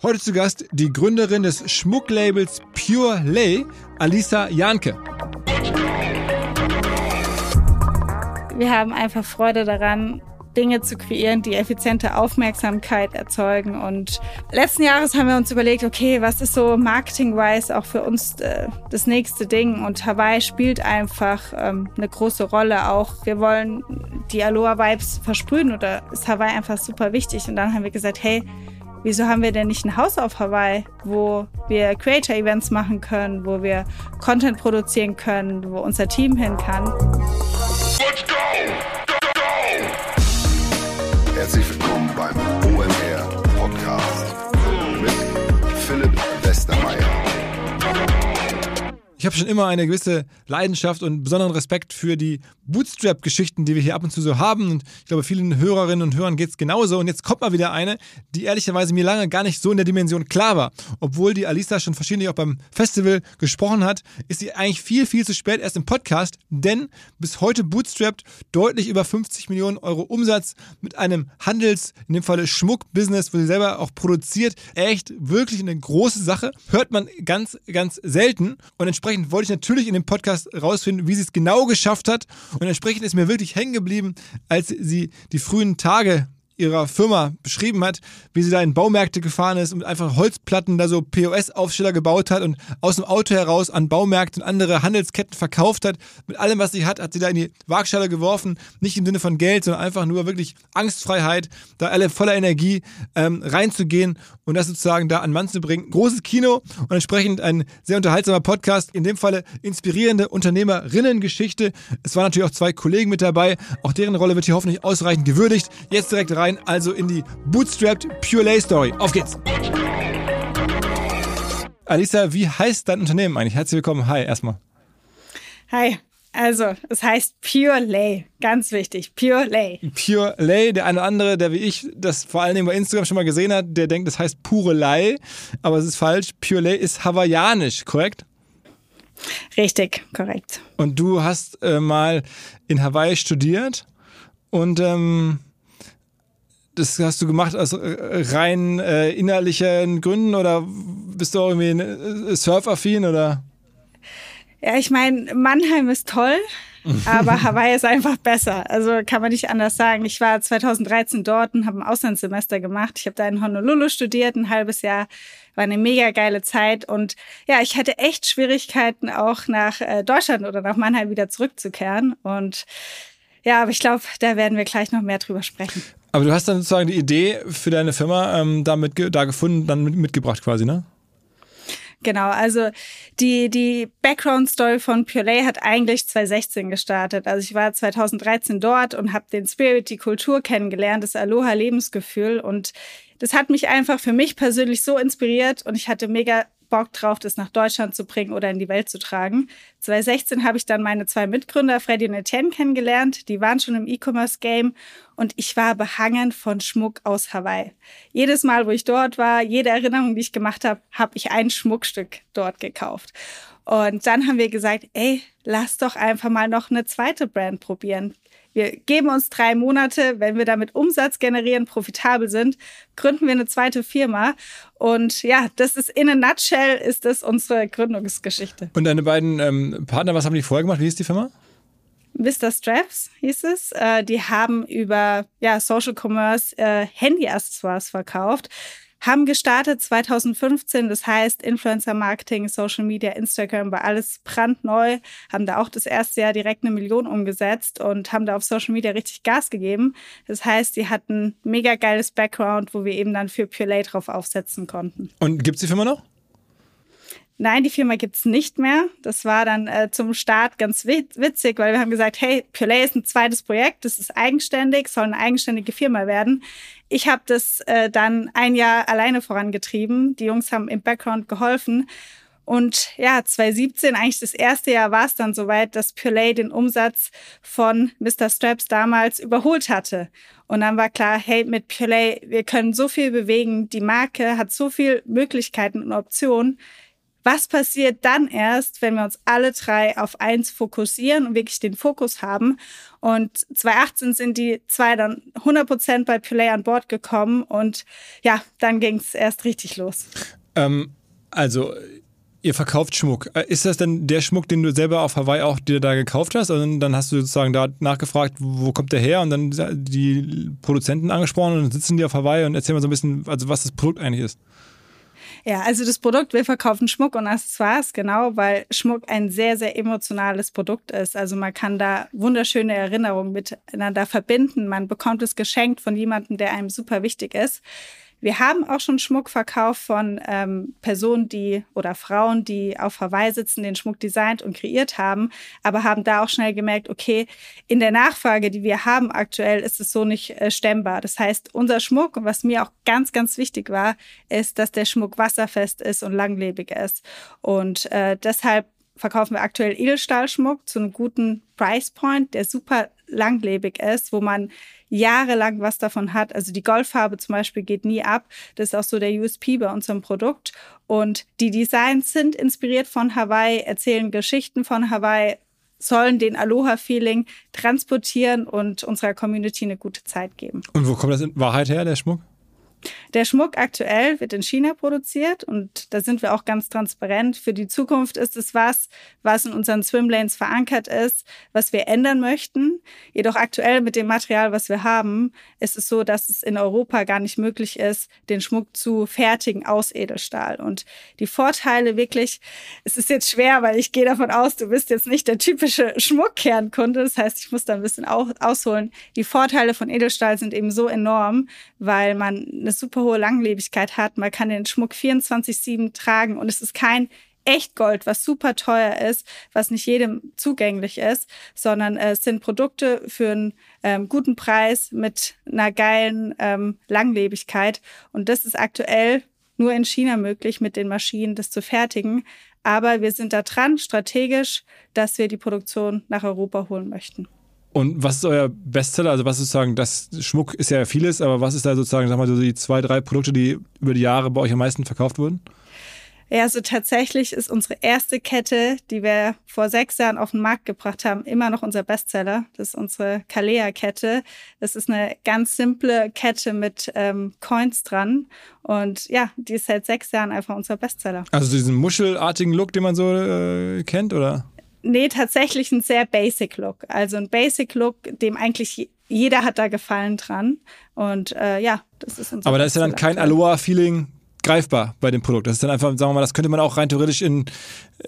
Heute zu Gast die Gründerin des Schmucklabels Pure Lay, Alisa Janke. Wir haben einfach Freude daran, Dinge zu kreieren, die effiziente Aufmerksamkeit erzeugen. Und letzten Jahres haben wir uns überlegt, okay, was ist so marketing-wise auch für uns äh, das nächste Ding? Und Hawaii spielt einfach ähm, eine große Rolle auch. Wir wollen die Aloha-Vibes versprühen oder ist Hawaii einfach super wichtig? Und dann haben wir gesagt, hey, Wieso haben wir denn nicht ein Haus auf Hawaii, wo wir Creator-Events machen können, wo wir Content produzieren können, wo unser Team hin kann? Ich habe schon immer eine gewisse Leidenschaft und besonderen Respekt für die Bootstrap-Geschichten, die wir hier ab und zu so haben. Und ich glaube, vielen Hörerinnen und Hörern geht es genauso. Und jetzt kommt mal wieder eine, die ehrlicherweise mir lange gar nicht so in der Dimension klar war. Obwohl die Alisa schon verschiedentlich auch beim Festival gesprochen hat, ist sie eigentlich viel, viel zu spät erst im Podcast. Denn bis heute bootstrapped deutlich über 50 Millionen Euro Umsatz mit einem Handels-, in dem Falle Schmuck-Business, wo sie selber auch produziert. Echt wirklich eine große Sache. Hört man ganz, ganz selten. Und entsprechend wollte ich natürlich in dem Podcast rausfinden, wie sie es genau geschafft hat. Und entsprechend ist mir wirklich hängen geblieben, als sie die frühen Tage ihrer Firma beschrieben hat, wie sie da in Baumärkte gefahren ist und einfach Holzplatten da so POS-Aufsteller gebaut hat und aus dem Auto heraus an Baumärkte und andere Handelsketten verkauft hat. Mit allem, was sie hat, hat sie da in die Waagschale geworfen. Nicht im Sinne von Geld, sondern einfach nur wirklich Angstfreiheit, da alle voller Energie ähm, reinzugehen und das sozusagen da an Mann zu bringen. Großes Kino und entsprechend ein sehr unterhaltsamer Podcast. In dem Falle inspirierende Unternehmerinnen-Geschichte. Es waren natürlich auch zwei Kollegen mit dabei. Auch deren Rolle wird hier hoffentlich ausreichend gewürdigt. Jetzt direkt rein rein, also in die Bootstrapped Pure Lay Story. Auf geht's! Alisa, wie heißt dein Unternehmen eigentlich? Herzlich willkommen. Hi, erstmal. Hi. Also, es heißt Pure Lay. Ganz wichtig. Pure Lay. Pure Lay. Der eine oder andere, der wie ich das vor allen Dingen bei Instagram schon mal gesehen hat, der denkt, das heißt pure Lay. Aber es ist falsch. Pure Lay ist hawaiianisch, korrekt? Richtig, korrekt. Und du hast äh, mal in Hawaii studiert und ähm, das hast du gemacht aus äh, rein äh, innerlichen Gründen oder bist du auch irgendwie äh, surfaffin oder? Ja, ich meine, Mannheim ist toll, aber Hawaii ist einfach besser. Also kann man nicht anders sagen. Ich war 2013 dort und habe ein Auslandssemester gemacht. Ich habe da in Honolulu studiert, ein halbes Jahr. War eine mega geile Zeit und ja, ich hatte echt Schwierigkeiten auch nach äh, Deutschland oder nach Mannheim wieder zurückzukehren und ja, aber ich glaube, da werden wir gleich noch mehr drüber sprechen. Aber du hast dann sozusagen die Idee für deine Firma ähm, da, mit, da gefunden, dann mit, mitgebracht quasi, ne? Genau, also die, die Background-Story von Purelay hat eigentlich 2016 gestartet. Also ich war 2013 dort und habe den Spirit, die Kultur kennengelernt, das Aloha-Lebensgefühl. Und das hat mich einfach für mich persönlich so inspiriert und ich hatte mega Bock drauf, das nach Deutschland zu bringen oder in die Welt zu tragen. 2016 habe ich dann meine zwei Mitgründer, Freddy und Etienne, kennengelernt. Die waren schon im E-Commerce-Game und ich war behangen von Schmuck aus Hawaii. Jedes Mal, wo ich dort war, jede Erinnerung, die ich gemacht habe, habe ich ein Schmuckstück dort gekauft. Und dann haben wir gesagt, ey, lass doch einfach mal noch eine zweite Brand probieren. Wir geben uns drei Monate, wenn wir damit Umsatz generieren, profitabel sind, gründen wir eine zweite Firma. Und ja, das ist in a nutshell, ist das unsere Gründungsgeschichte. Und deine beiden ähm, Partner, was haben die vorher gemacht? Wie ist die Firma? Mr. Straps hieß es. Äh, die haben über ja, Social Commerce äh, Handy-Accessoires verkauft haben gestartet 2015, das heißt Influencer Marketing, Social Media, Instagram war alles brandneu, haben da auch das erste Jahr direkt eine Million umgesetzt und haben da auf Social Media richtig Gas gegeben. Das heißt, sie hatten mega geiles Background, wo wir eben dann für Pure Lay drauf aufsetzen konnten. Und gibt es die Firma noch? Nein, die Firma gibt's nicht mehr. Das war dann äh, zum Start ganz witzig, weil wir haben gesagt, hey, Purelay ist ein zweites Projekt, das ist eigenständig, soll eine eigenständige Firma werden. Ich habe das äh, dann ein Jahr alleine vorangetrieben. Die Jungs haben im Background geholfen. Und ja, 2017, eigentlich das erste Jahr, war es dann soweit, dass Purelay den Umsatz von Mr. Straps damals überholt hatte. Und dann war klar, hey, mit Purelay, wir können so viel bewegen. Die Marke hat so viele Möglichkeiten und Optionen was passiert dann erst, wenn wir uns alle drei auf eins fokussieren und wirklich den Fokus haben? Und 2018 sind die zwei dann 100% bei Play an Bord gekommen und ja, dann ging es erst richtig los. Ähm, also Ihr verkauft Schmuck. Äh, ist das denn der Schmuck, den du selber auf Hawaii auch dir da gekauft hast? Und dann hast du sozusagen da nachgefragt, wo kommt der her? Und dann die Produzenten angesprochen und dann sitzen die auf Hawaii und erzählen mal so ein bisschen, also was das Produkt eigentlich ist. Ja, also das Produkt, wir verkaufen Schmuck und Accessoires, genau, weil Schmuck ein sehr, sehr emotionales Produkt ist. Also man kann da wunderschöne Erinnerungen miteinander verbinden. Man bekommt es geschenkt von jemandem, der einem super wichtig ist. Wir haben auch schon Schmuck verkauft von ähm, Personen, die oder Frauen, die auf Hawaii sitzen, den Schmuck designt und kreiert haben, aber haben da auch schnell gemerkt, okay, in der Nachfrage, die wir haben aktuell, ist es so nicht äh, stemmbar. Das heißt, unser Schmuck, und was mir auch ganz, ganz wichtig war, ist, dass der Schmuck wasserfest ist und langlebig ist. Und äh, deshalb verkaufen wir aktuell Edelstahlschmuck zu einem guten Price Point, der super langlebig ist, wo man jahrelang was davon hat. Also die Goldfarbe zum Beispiel geht nie ab. Das ist auch so der USP bei unserem Produkt. Und die Designs sind inspiriert von Hawaii, erzählen Geschichten von Hawaii, sollen den Aloha-Feeling transportieren und unserer Community eine gute Zeit geben. Und wo kommt das in Wahrheit her, der Schmuck? Der Schmuck aktuell wird in China produziert und da sind wir auch ganz transparent. Für die Zukunft ist es was, was in unseren Swimlanes verankert ist, was wir ändern möchten. Jedoch aktuell mit dem Material, was wir haben, ist es so, dass es in Europa gar nicht möglich ist, den Schmuck zu fertigen aus Edelstahl. Und die Vorteile wirklich, es ist jetzt schwer, weil ich gehe davon aus, du bist jetzt nicht der typische Schmuckkernkunde. Das heißt, ich muss da ein bisschen ausholen. Die Vorteile von Edelstahl sind eben so enorm, weil man eine super hohe Langlebigkeit hat. Man kann den Schmuck 24-7 tragen und es ist kein Echtgold, was super teuer ist, was nicht jedem zugänglich ist, sondern äh, es sind Produkte für einen ähm, guten Preis mit einer geilen ähm, Langlebigkeit. Und das ist aktuell nur in China möglich, mit den Maschinen das zu fertigen. Aber wir sind da dran, strategisch, dass wir die Produktion nach Europa holen möchten. Und was ist euer Bestseller? Also was ist sozusagen, das Schmuck ist ja vieles, aber was ist da sozusagen, sag mal, so die zwei, drei Produkte, die über die Jahre bei euch am meisten verkauft wurden? Ja, also tatsächlich ist unsere erste Kette, die wir vor sechs Jahren auf den Markt gebracht haben, immer noch unser Bestseller. Das ist unsere Kalea-Kette. Das ist eine ganz simple Kette mit ähm, Coins dran. Und ja, die ist seit sechs Jahren einfach unser Bestseller. Also diesen muschelartigen Look, den man so äh, kennt, oder? Nee, tatsächlich ein sehr basic Look. Also ein basic Look, dem eigentlich jeder hat da Gefallen dran. Und äh, ja, das ist unser Aber da ist ja dann kein Aloha-Feeling greifbar bei dem Produkt. Das ist dann einfach, sagen wir mal, das könnte man auch rein theoretisch in,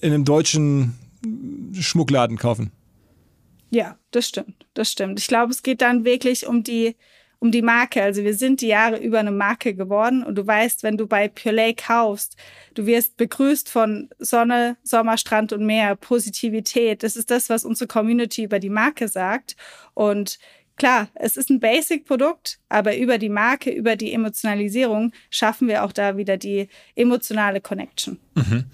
in einem deutschen Schmuckladen kaufen. Ja, das stimmt. Das stimmt. Ich glaube, es geht dann wirklich um die um die Marke. Also wir sind die Jahre über eine Marke geworden und du weißt, wenn du bei Purelay kaufst, du wirst begrüßt von Sonne, Sommer, Strand und Meer, Positivität. Das ist das, was unsere Community über die Marke sagt. Und Klar, es ist ein Basic-Produkt, aber über die Marke, über die Emotionalisierung schaffen wir auch da wieder die emotionale Connection. Mhm.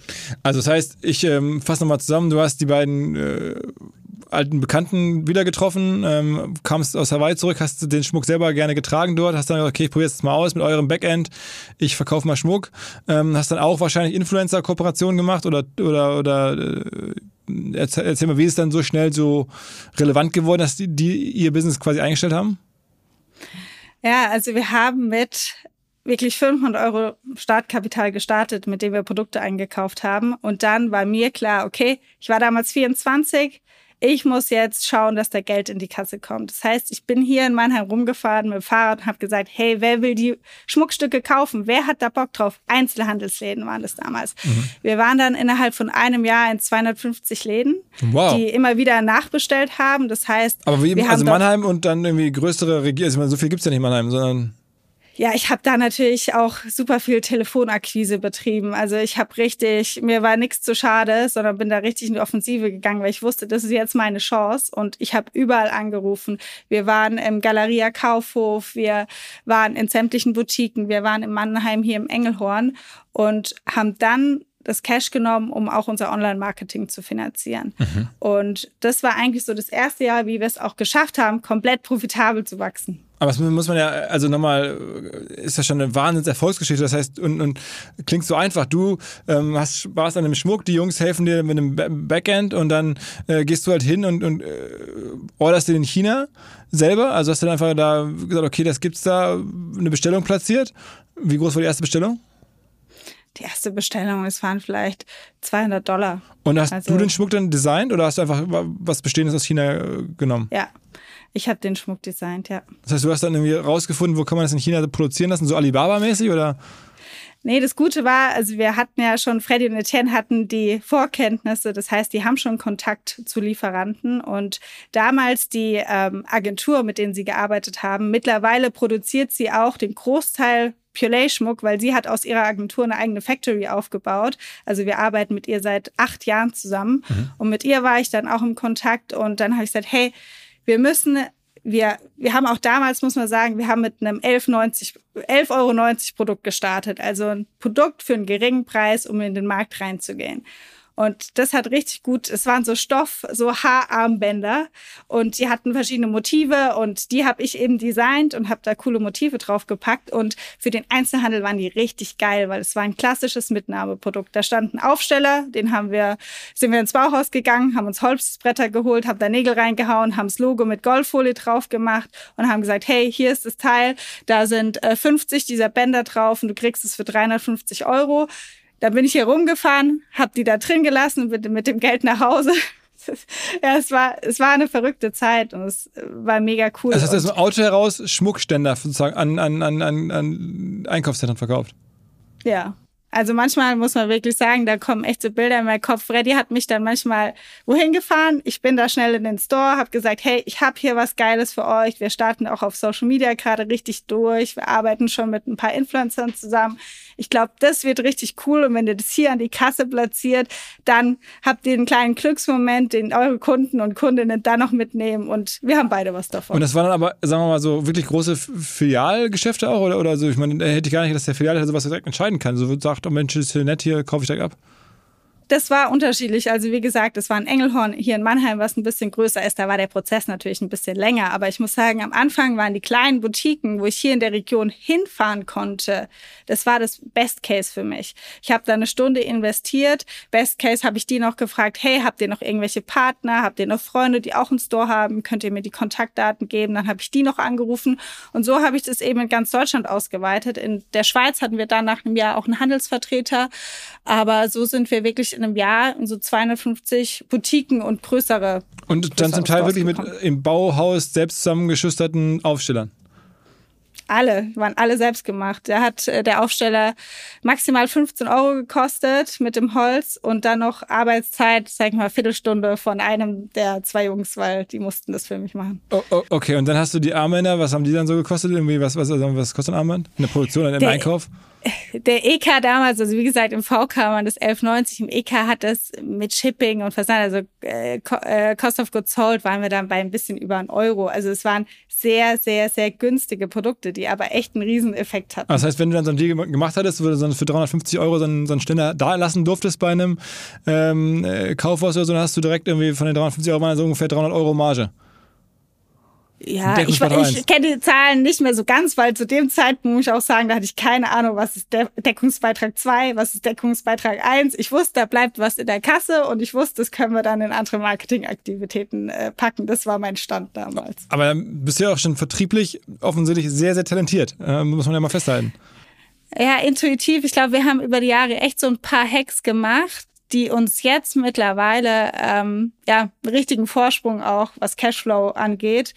Also das heißt, ich ähm, fasse nochmal zusammen, du hast die beiden äh, alten Bekannten wieder getroffen, ähm, kamst aus Hawaii zurück, hast den Schmuck selber gerne getragen dort, hast dann gesagt, okay, ich probiere es mal aus mit eurem Backend, ich verkaufe mal Schmuck, ähm, hast dann auch wahrscheinlich Influencer-Kooperationen gemacht oder, oder, oder äh, erzähl, erzähl, mal, wie ist es dann so schnell so relevant geworden, dass die, die ihr Business quasi eingestellt haben? Ja, also wir haben mit wirklich 500 Euro Startkapital gestartet, mit dem wir Produkte eingekauft haben. Und dann war mir klar, okay, ich war damals 24, ich muss jetzt schauen, dass da Geld in die Kasse kommt. Das heißt, ich bin hier in Mannheim rumgefahren mit dem Fahrrad und habe gesagt, hey, wer will die Schmuckstücke kaufen? Wer hat da Bock drauf? Einzelhandelsläden waren das damals. Mhm. Wir waren dann innerhalb von einem Jahr in 250 Läden, wow. die immer wieder nachbestellt haben. Das heißt, aber wie, wir also Mannheim und dann irgendwie größere Region, also so viel gibt's ja nicht in Mannheim, sondern ja, ich habe da natürlich auch super viel Telefonakquise betrieben. Also ich habe richtig, mir war nichts zu schade, sondern bin da richtig in die Offensive gegangen, weil ich wusste, das ist jetzt meine Chance. Und ich habe überall angerufen. Wir waren im Galeria Kaufhof, wir waren in sämtlichen Boutiquen, wir waren in Mannheim hier im Engelhorn und haben dann das Cash genommen, um auch unser Online-Marketing zu finanzieren. Mhm. Und das war eigentlich so das erste Jahr, wie wir es auch geschafft haben, komplett profitabel zu wachsen. Aber das muss man ja, also nochmal, ist ja schon eine Wahnsinns-Erfolgsgeschichte. Das heißt, und, und klingt so einfach. Du ähm, hast Spaß an dem Schmuck, die Jungs helfen dir mit dem Backend und dann äh, gehst du halt hin und, und äh, orderst dir in China selber. Also hast du dann einfach da gesagt, okay, das gibt's da, eine Bestellung platziert. Wie groß war die erste Bestellung? Die erste Bestellung, es waren vielleicht 200 Dollar. Und hast also, du den Schmuck dann designt oder hast du einfach was Bestehendes aus China äh, genommen? Ja, ich habe den Schmuck designt, ja. Das heißt, du hast dann irgendwie rausgefunden, wo kann man das in China produzieren lassen, so Alibaba-mäßig oder? Nee, das Gute war, also wir hatten ja schon, Freddy und Etienne hatten die Vorkenntnisse, das heißt, die haben schon Kontakt zu Lieferanten und damals die ähm, Agentur, mit denen sie gearbeitet haben, mittlerweile produziert sie auch den Großteil Purelay-Schmuck, weil sie hat aus ihrer Agentur eine eigene Factory aufgebaut. Also wir arbeiten mit ihr seit acht Jahren zusammen mhm. und mit ihr war ich dann auch im Kontakt und dann habe ich gesagt, hey, wir müssen, wir, wir haben auch damals, muss man sagen, wir haben mit einem 11,90 11,90 Euro Produkt gestartet. Also ein Produkt für einen geringen Preis, um in den Markt reinzugehen. Und das hat richtig gut, es waren so Stoff, so Haararmbänder und die hatten verschiedene Motive und die habe ich eben designt und habe da coole Motive drauf gepackt und für den Einzelhandel waren die richtig geil, weil es war ein klassisches Mitnahmeprodukt. Da stand ein Aufsteller, den haben wir, sind wir ins Bauhaus gegangen, haben uns Holzbretter geholt, haben da Nägel reingehauen, haben das Logo mit Goldfolie drauf gemacht und haben gesagt, hey, hier ist das Teil, da sind äh, 50 dieser Bänder drauf und du kriegst es für 350 Euro dann bin ich hier rumgefahren, habe die da drin gelassen und bin mit dem Geld nach Hause. ja, es war, es war eine verrückte Zeit und es war mega cool. Das heißt, aus dem Auto heraus Schmuckständer sozusagen an, an, an, an, an Einkaufszentren verkauft? Ja. Also manchmal muss man wirklich sagen, da kommen echte Bilder in meinen Kopf. Freddy hat mich dann manchmal wohin gefahren. Ich bin da schnell in den Store, habe gesagt, hey, ich habe hier was Geiles für euch. Wir starten auch auf Social Media gerade richtig durch. Wir arbeiten schon mit ein paar Influencern zusammen. Ich glaube, das wird richtig cool. Und wenn ihr das hier an die Kasse platziert, dann habt ihr einen kleinen Glücksmoment, den eure Kunden und Kundinnen dann noch mitnehmen. Und wir haben beide was davon. Und das waren dann aber, sagen wir mal, so wirklich große Filialgeschäfte auch? Oder, oder so? Ich meine, hätte ich gar nicht, dass der Filial sowas direkt entscheiden kann. So sagt, oh Mensch, ist hier nett, hier kaufe ich direkt ab. Das war unterschiedlich. Also wie gesagt, es war ein Engelhorn hier in Mannheim, was ein bisschen größer ist. Da war der Prozess natürlich ein bisschen länger. Aber ich muss sagen, am Anfang waren die kleinen Boutiquen, wo ich hier in der Region hinfahren konnte, das war das Best Case für mich. Ich habe da eine Stunde investiert. Best Case habe ich die noch gefragt, hey, habt ihr noch irgendwelche Partner? Habt ihr noch Freunde, die auch einen Store haben? Könnt ihr mir die Kontaktdaten geben? Dann habe ich die noch angerufen. Und so habe ich das eben in ganz Deutschland ausgeweitet. In der Schweiz hatten wir dann nach einem Jahr auch einen Handelsvertreter. Aber so sind wir wirklich in einem Jahr so 250 Boutiquen und größere. Und dann zum Teil wirklich mit im Bauhaus selbst zusammengeschüsterten Aufstellern. Alle, waren alle selbst gemacht. Da hat äh, der Aufsteller maximal 15 Euro gekostet mit dem Holz und dann noch Arbeitszeit, sag ich mal, Viertelstunde von einem der zwei Jungs, weil die mussten das für mich machen. Oh, oh, okay, und dann hast du die Armbänder, was haben die dann so gekostet? Irgendwie, was, was, was kostet ein Armband? In der Produktion, im Einkauf? Der EK damals, also wie gesagt, im VK waren das 11,90, im EK hat das mit Shipping und Versand, also äh, äh, Cost of Goods Sold, waren wir dann bei ein bisschen über einen Euro. Also es waren sehr, sehr, sehr günstige Produkte, die aber echt einen Rieseneffekt hatten. Das heißt, wenn du dann so ein Deal gemacht hattest, wo du so für 350 Euro so einen, so einen Ständer da lassen durftest bei einem ähm, äh, Kaufhaus oder so, dann hast du direkt irgendwie von den 350 Euro mal so ungefähr 300 Euro Marge. Ja, ich, ich kenne die Zahlen nicht mehr so ganz, weil zu dem Zeitpunkt muss ich auch sagen, da hatte ich keine Ahnung, was ist De Deckungsbeitrag 2, was ist Deckungsbeitrag 1. Ich wusste, da bleibt was in der Kasse und ich wusste, das können wir dann in andere Marketingaktivitäten äh, packen. Das war mein Stand damals. Aber bist du ja auch schon vertrieblich offensichtlich sehr, sehr talentiert. Äh, muss man ja mal festhalten. Ja, intuitiv. Ich glaube, wir haben über die Jahre echt so ein paar Hacks gemacht, die uns jetzt mittlerweile ähm, ja richtigen Vorsprung auch was Cashflow angeht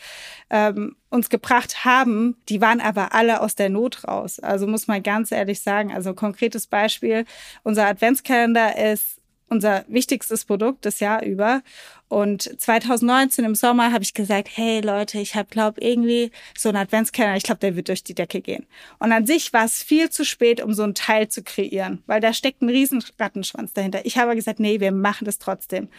ähm, uns gebracht haben, die waren aber alle aus der Not raus. Also muss man ganz ehrlich sagen. Also konkretes Beispiel: Unser Adventskalender ist unser wichtigstes Produkt das Jahr über. Und 2019 im Sommer habe ich gesagt, hey Leute, ich habe glaube irgendwie so einen Adventskalender, ich glaube, der wird durch die Decke gehen. Und an sich war es viel zu spät, um so ein Teil zu kreieren, weil da steckt ein riesen Rattenschwanz dahinter. Ich habe gesagt, nee, wir machen das trotzdem.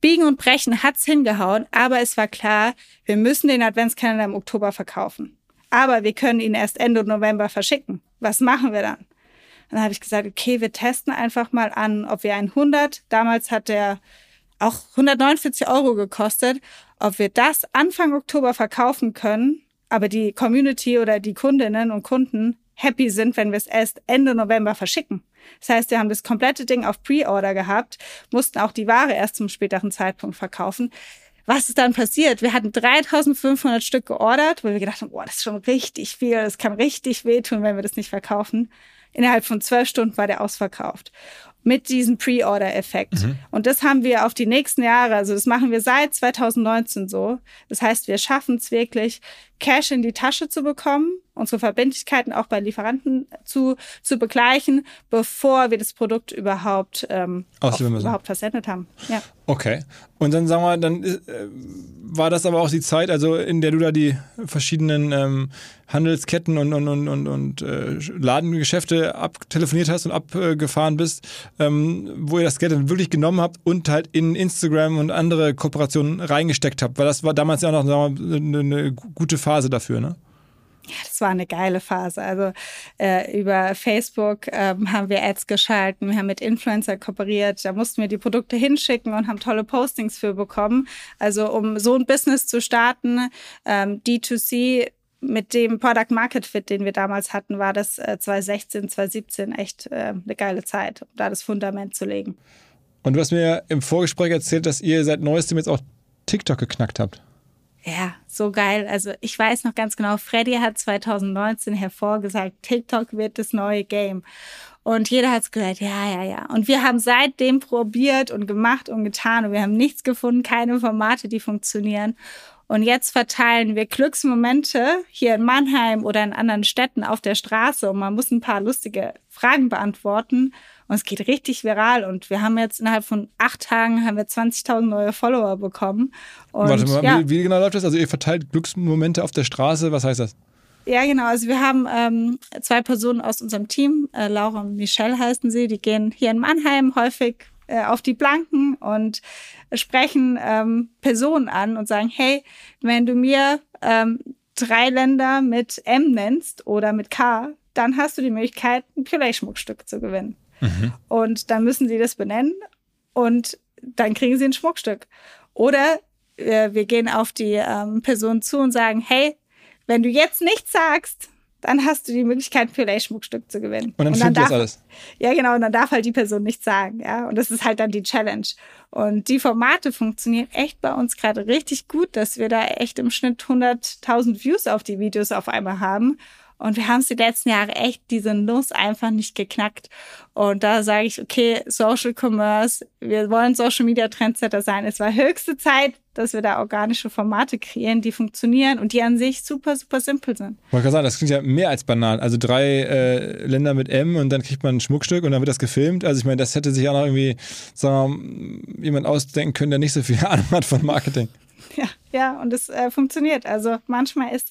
Biegen und Brechen hat's hingehauen, aber es war klar, wir müssen den Adventskalender im Oktober verkaufen. Aber wir können ihn erst Ende November verschicken. Was machen wir dann? Dann habe ich gesagt, okay, wir testen einfach mal an, ob wir ein 100, damals hat der auch 149 Euro gekostet, ob wir das Anfang Oktober verkaufen können aber die Community oder die Kundinnen und Kunden happy sind, wenn wir es erst Ende November verschicken. Das heißt, wir haben das komplette Ding auf Pre-Order gehabt, mussten auch die Ware erst zum späteren Zeitpunkt verkaufen. Was ist dann passiert? Wir hatten 3500 Stück geordert, weil wir gedacht haben, boah, das ist schon richtig viel, das kann richtig wehtun, wenn wir das nicht verkaufen. Innerhalb von zwölf Stunden war der ausverkauft mit diesem Pre-Order-Effekt. Mhm. Und das haben wir auf die nächsten Jahre, also das machen wir seit 2019 so. Das heißt, wir schaffen es wirklich, Cash in die Tasche zu bekommen, unsere Verbindlichkeiten auch bei Lieferanten zu, zu begleichen, bevor wir das Produkt überhaupt, ähm, auch, überhaupt versendet haben. Ja. Okay. Und dann sagen wir, dann äh, war das aber auch die Zeit, also in der du da die verschiedenen ähm, Handelsketten und, und, und, und, und äh, Ladengeschäfte abtelefoniert hast und abgefahren bist, ähm, wo ihr das Geld dann wirklich genommen habt und halt in Instagram und andere Kooperationen reingesteckt habt. Weil das war damals ja noch sagen wir, eine, eine gute Phase dafür, ne? Ja, das war eine geile Phase. Also äh, über Facebook ähm, haben wir Ads geschalten, wir haben mit Influencer kooperiert, da mussten wir die Produkte hinschicken und haben tolle Postings für bekommen. Also um so ein Business zu starten, ähm, D2C mit dem Product Market Fit, den wir damals hatten, war das äh, 2016, 2017 echt äh, eine geile Zeit, um da das Fundament zu legen. Und du hast mir im Vorgespräch erzählt, dass ihr seit neuestem jetzt auch TikTok geknackt habt. Ja, so geil. Also ich weiß noch ganz genau, Freddy hat 2019 hervorgesagt, TikTok wird das neue Game. Und jeder hat es gehört, ja, ja, ja. Und wir haben seitdem probiert und gemacht und getan und wir haben nichts gefunden, keine Formate, die funktionieren. Und jetzt verteilen wir Glücksmomente hier in Mannheim oder in anderen Städten auf der Straße und man muss ein paar lustige Fragen beantworten. Und es geht richtig viral. Und wir haben jetzt innerhalb von acht Tagen haben wir 20.000 neue Follower bekommen. Und, Warte mal, ja. wie, wie genau läuft das? Also ihr verteilt Glücksmomente auf der Straße. Was heißt das? Ja, genau. Also wir haben ähm, zwei Personen aus unserem Team, äh, Laura und Michelle heißen sie, die gehen hier in Mannheim häufig äh, auf die Planken und sprechen ähm, Personen an und sagen, hey, wenn du mir ähm, drei Länder mit M nennst oder mit K, dann hast du die Möglichkeit, ein Puree-Schmuckstück zu gewinnen. Mhm. Und dann müssen sie das benennen und dann kriegen sie ein Schmuckstück. Oder äh, wir gehen auf die ähm, Person zu und sagen, hey, wenn du jetzt nichts sagst, dann hast du die Möglichkeit, ein Schmuckstück zu gewinnen. Und dann, und dann darf, das alles. Ja, genau, und dann darf halt die Person nichts sagen, ja. Und das ist halt dann die Challenge. Und die Formate funktionieren echt bei uns gerade richtig gut, dass wir da echt im Schnitt 100.000 Views auf die Videos auf einmal haben. Und wir haben es die letzten Jahre echt diese Nuss einfach nicht geknackt. Und da sage ich, okay, Social Commerce, wir wollen Social Media Trendsetter sein. Es war höchste Zeit, dass wir da organische Formate kreieren, die funktionieren und die an sich super, super simpel sind. Ich wollte sagen, das klingt ja mehr als banal. Also drei äh, Länder mit M und dann kriegt man ein Schmuckstück und dann wird das gefilmt. Also ich meine, das hätte sich auch noch irgendwie sagen wir, jemand ausdenken können, der nicht so viel Ahnung hat von Marketing. Ja, ja, und es äh, funktioniert. Also manchmal ist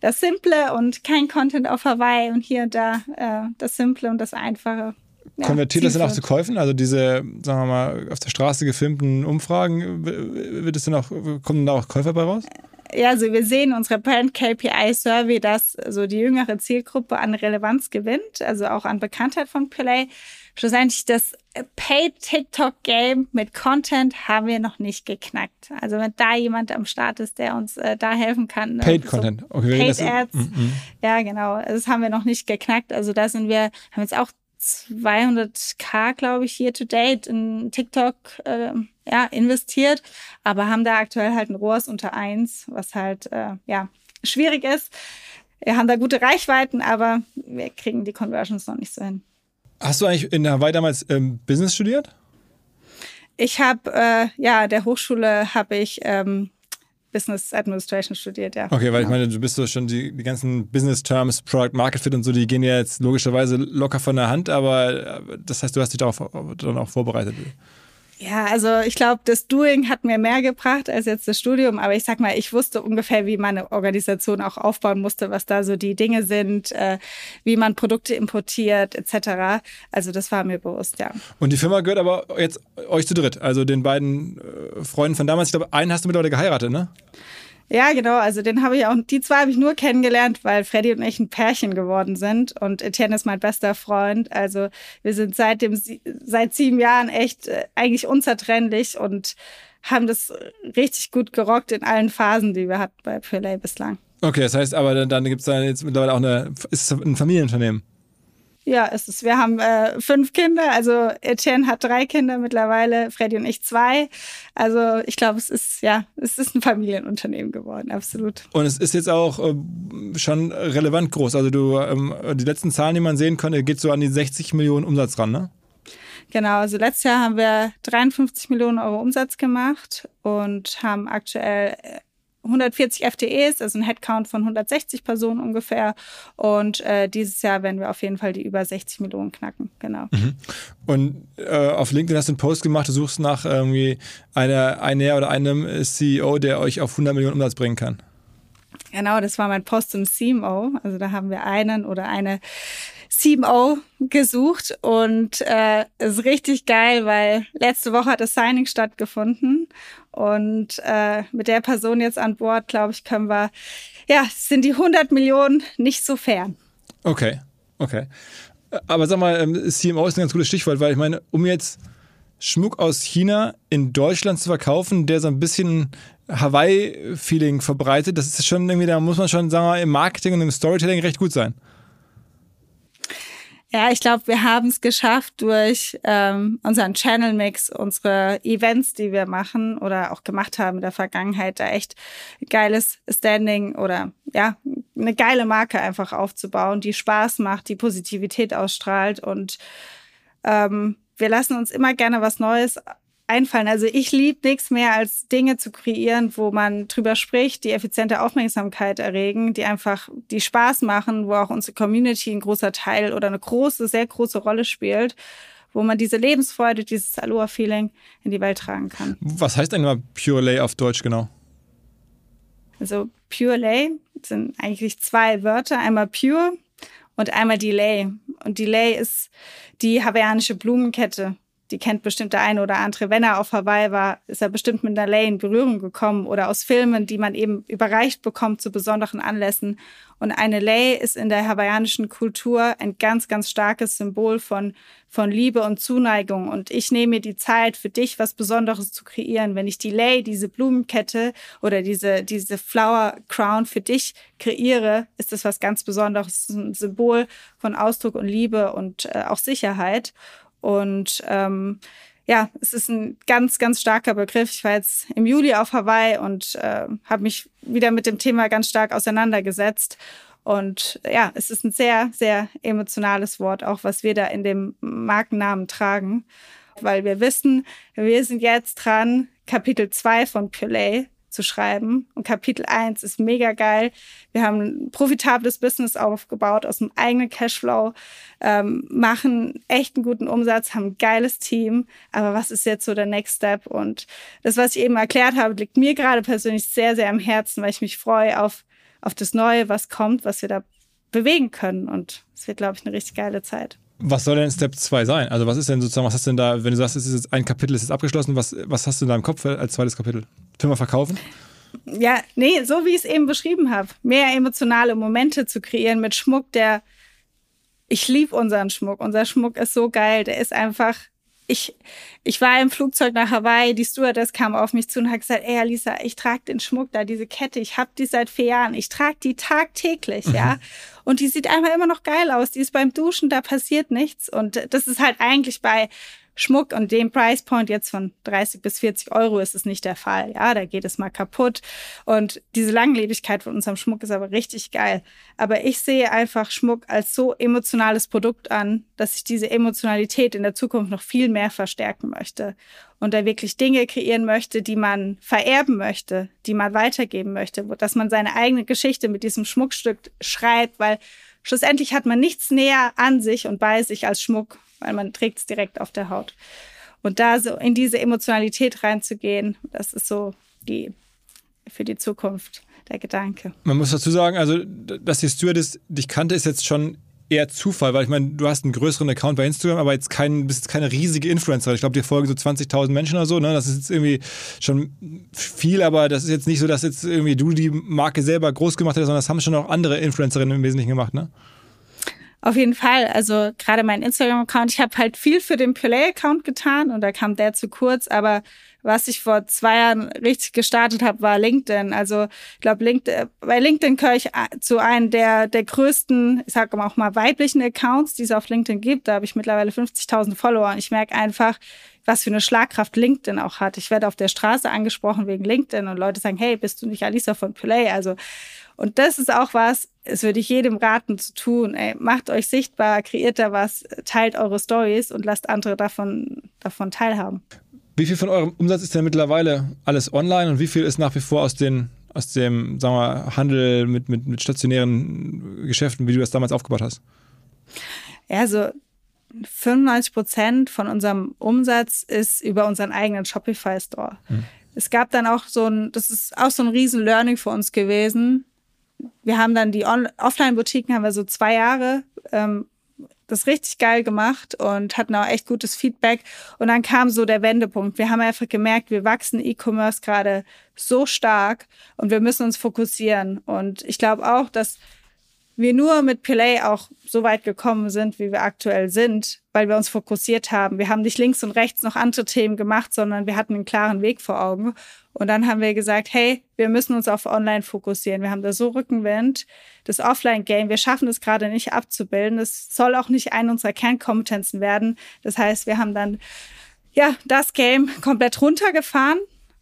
das Simple und kein Content auf Hawaii und hier und da äh, das Simple und das Einfache. Ja, Konvertiert das dann auch zu Käufen? Also diese, sagen wir mal, auf der Straße gefilmten Umfragen, wird es dann auch, kommen da auch Käufer bei raus? Ja, also wir sehen in unserer Brand KPI Survey, dass so die jüngere Zielgruppe an Relevanz gewinnt, also auch an Bekanntheit von Play schlussendlich das Paid TikTok Game mit Content haben wir noch nicht geknackt. Also wenn da jemand am Start ist, der uns äh, da helfen kann. Ne? Paid so Content, okay. Paid Ads. Mm -mm. Ja, genau. Das haben wir noch nicht geknackt. Also da sind wir, haben jetzt auch 200k, glaube ich, year to date in TikTok äh, ja, investiert, aber haben da aktuell halt ein ROAS unter eins, was halt äh, ja schwierig ist. Wir haben da gute Reichweiten, aber wir kriegen die Conversions noch nicht so hin. Hast du eigentlich in Hawaii damals ähm, Business studiert? Ich habe, äh, ja, der Hochschule habe ich ähm, Business Administration studiert, ja. Okay, weil ich meine, du bist so schon die, die ganzen Business Terms, Product Market Fit und so, die gehen ja jetzt logischerweise locker von der Hand, aber äh, das heißt, du hast dich darauf dann auch vorbereitet. Ja, also ich glaube, das Doing hat mir mehr gebracht als jetzt das Studium, aber ich sag mal, ich wusste ungefähr, wie meine Organisation auch aufbauen musste, was da so die Dinge sind, äh, wie man Produkte importiert, etc. Also das war mir bewusst, ja. Und die Firma gehört aber jetzt euch zu dritt, also den beiden äh, Freunden von damals. Ich glaube, einen hast du mittlerweile geheiratet, ne? Ja, genau. Also den habe ich auch, die zwei habe ich nur kennengelernt, weil Freddy und ich ein Pärchen geworden sind. Und Etienne ist mein bester Freund. Also wir sind seit dem, seit sieben Jahren echt äh, eigentlich unzertrennlich und haben das richtig gut gerockt in allen Phasen, die wir hatten bei Purelay bislang. Okay, das heißt aber, dann, dann gibt es da jetzt mittlerweile auch eine, ist es ein Familienunternehmen? Ja, es ist, wir haben äh, fünf Kinder. Also Etienne hat drei Kinder mittlerweile, Freddy und ich zwei. Also ich glaube, es ist ja, es ist ein Familienunternehmen geworden, absolut. Und es ist jetzt auch äh, schon relevant groß. Also du, ähm, die letzten Zahlen, die man sehen konnte, geht so an die 60 Millionen Umsatz ran, ne? Genau, also letztes Jahr haben wir 53 Millionen Euro Umsatz gemacht und haben aktuell äh, 140 FTEs, also ein Headcount von 160 Personen ungefähr. Und äh, dieses Jahr werden wir auf jeden Fall die über 60 Millionen knacken. Genau. Mhm. Und äh, auf LinkedIn hast du einen Post gemacht, du suchst nach irgendwie einer, einer oder einem CEO, der euch auf 100 Millionen Umsatz bringen kann. Genau, das war mein Post zum CMO. Also da haben wir einen oder eine CMO gesucht und äh, ist richtig geil, weil letzte Woche hat das Signing stattgefunden und äh, mit der Person jetzt an Bord, glaube ich, können wir, ja, sind die 100 Millionen nicht so fern. Okay, okay. Aber sag mal, ähm, CMO ist ein ganz gutes Stichwort, weil ich meine, um jetzt Schmuck aus China in Deutschland zu verkaufen, der so ein bisschen Hawaii-Feeling verbreitet, das ist schon irgendwie, da muss man schon, sagen wir mal, im Marketing und im Storytelling recht gut sein. Ja, ich glaube, wir haben es geschafft durch ähm, unseren Channel-Mix, unsere Events, die wir machen oder auch gemacht haben in der Vergangenheit, da echt geiles Standing oder ja, eine geile Marke einfach aufzubauen, die Spaß macht, die Positivität ausstrahlt und ähm, wir lassen uns immer gerne was Neues einfallen. Also ich liebe nichts mehr, als Dinge zu kreieren, wo man drüber spricht, die effiziente Aufmerksamkeit erregen, die einfach, die Spaß machen, wo auch unsere Community ein großer Teil oder eine große, sehr große Rolle spielt, wo man diese Lebensfreude, dieses Aloha-Feeling in die Welt tragen kann. Was heißt denn mal Pure Lay auf Deutsch genau? Also Pure Lay sind eigentlich zwei Wörter, einmal Pure und einmal Delay. Und Delay ist die hawaiianische Blumenkette die kennt bestimmt der eine oder andere. Wenn er auf Hawaii war, ist er bestimmt mit einer Lay in Berührung gekommen oder aus Filmen, die man eben überreicht bekommt zu besonderen Anlässen. Und eine Lay ist in der hawaiianischen Kultur ein ganz, ganz starkes Symbol von, von Liebe und Zuneigung. Und ich nehme mir die Zeit, für dich was Besonderes zu kreieren. Wenn ich die Lay, diese Blumenkette oder diese, diese Flower Crown für dich kreiere, ist das was ganz Besonderes. ein Symbol von Ausdruck und Liebe und äh, auch Sicherheit. Und ähm, ja, es ist ein ganz, ganz starker Begriff. Ich war jetzt im Juli auf Hawaii und äh, habe mich wieder mit dem Thema ganz stark auseinandergesetzt. Und ja, es ist ein sehr, sehr emotionales Wort, auch was wir da in dem Markennamen tragen. Weil wir wissen, wir sind jetzt dran, Kapitel 2 von Purelay zu schreiben. Und Kapitel 1 ist mega geil. Wir haben ein profitables Business aufgebaut aus dem eigenen Cashflow, ähm, machen echt einen guten Umsatz, haben ein geiles Team. Aber was ist jetzt so der Next Step? Und das, was ich eben erklärt habe, liegt mir gerade persönlich sehr, sehr am Herzen, weil ich mich freue auf, auf das Neue, was kommt, was wir da bewegen können. Und es wird, glaube ich, eine richtig geile Zeit. Was soll denn Step 2 sein? Also was ist denn sozusagen, was hast du denn da, wenn du sagst, es ist jetzt ein Kapitel, ist jetzt abgeschlossen, was, was hast du in deinem Kopf als zweites Kapitel? Firma verkaufen? Ja, nee, so wie ich es eben beschrieben habe. Mehr emotionale Momente zu kreieren mit Schmuck, der. Ich liebe unseren Schmuck. Unser Schmuck ist so geil. Der ist einfach. Ich, ich war im Flugzeug nach Hawaii, die Stewardess kam auf mich zu und hat gesagt, ey Alisa, ich trage den Schmuck da, diese Kette, ich habe die seit vier Jahren, ich trage die tagtäglich, mhm. ja. Und die sieht einfach immer noch geil aus, die ist beim Duschen, da passiert nichts. Und das ist halt eigentlich bei Schmuck und dem Price Point jetzt von 30 bis 40 Euro ist es nicht der Fall. Ja, da geht es mal kaputt. Und diese Langlebigkeit von unserem Schmuck ist aber richtig geil. Aber ich sehe einfach Schmuck als so emotionales Produkt an, dass ich diese Emotionalität in der Zukunft noch viel mehr verstärken möchte und da wirklich Dinge kreieren möchte, die man vererben möchte, die man weitergeben möchte, dass man seine eigene Geschichte mit diesem Schmuckstück schreibt, weil schlussendlich hat man nichts näher an sich und bei sich als Schmuck weil man trägt es direkt auf der Haut. Und da so in diese Emotionalität reinzugehen, das ist so die für die Zukunft der Gedanke. Man muss dazu sagen, also dass die Stewardess dich kannte, ist jetzt schon eher Zufall, weil ich meine, du hast einen größeren Account bei Instagram, aber jetzt kein, bist jetzt keine riesige Influencerin. Ich glaube, dir folgen so 20.000 Menschen oder so. Ne? Das ist jetzt irgendwie schon viel, aber das ist jetzt nicht so, dass jetzt irgendwie du die Marke selber groß gemacht hast, sondern das haben schon auch andere Influencerinnen im Wesentlichen gemacht, ne? Auf jeden Fall. Also gerade mein Instagram-Account, ich habe halt viel für den Play-Account getan und da kam der zu kurz, aber was ich vor zwei Jahren richtig gestartet habe, war LinkedIn. Also ich glaube, LinkedIn, bei LinkedIn gehöre ich zu einem der, der größten, ich sage auch mal weiblichen Accounts, die es auf LinkedIn gibt. Da habe ich mittlerweile 50.000 Follower und ich merke einfach, was für eine Schlagkraft LinkedIn auch hat. Ich werde auf der Straße angesprochen wegen LinkedIn und Leute sagen, hey, bist du nicht Alisa von Play? Also und das ist auch was, es würde ich jedem raten zu tun. Ey, macht euch sichtbar, kreiert da was, teilt eure Stories und lasst andere davon, davon teilhaben. Wie viel von eurem Umsatz ist denn mittlerweile alles online und wie viel ist nach wie vor aus, den, aus dem sagen wir, Handel mit, mit, mit stationären Geschäften, wie du das damals aufgebaut hast? Ja, also 95 Prozent von unserem Umsatz ist über unseren eigenen Shopify Store. Hm. Es gab dann auch so ein, das ist auch so ein riesen Learning für uns gewesen. Wir haben dann die Offline-Boutiquen, haben wir so zwei Jahre ähm, das richtig geil gemacht und hatten auch echt gutes Feedback. Und dann kam so der Wendepunkt. Wir haben einfach gemerkt, wir wachsen E-Commerce gerade so stark und wir müssen uns fokussieren. Und ich glaube auch, dass wir nur mit Play auch so weit gekommen sind, wie wir aktuell sind, weil wir uns fokussiert haben. Wir haben nicht links und rechts noch andere Themen gemacht, sondern wir hatten einen klaren Weg vor Augen. Und dann haben wir gesagt, hey, wir müssen uns auf Online fokussieren. Wir haben da so Rückenwind. Das Offline-Game, wir schaffen es gerade nicht abzubilden. Das soll auch nicht eine unserer Kernkompetenzen werden. Das heißt, wir haben dann ja das Game komplett runtergefahren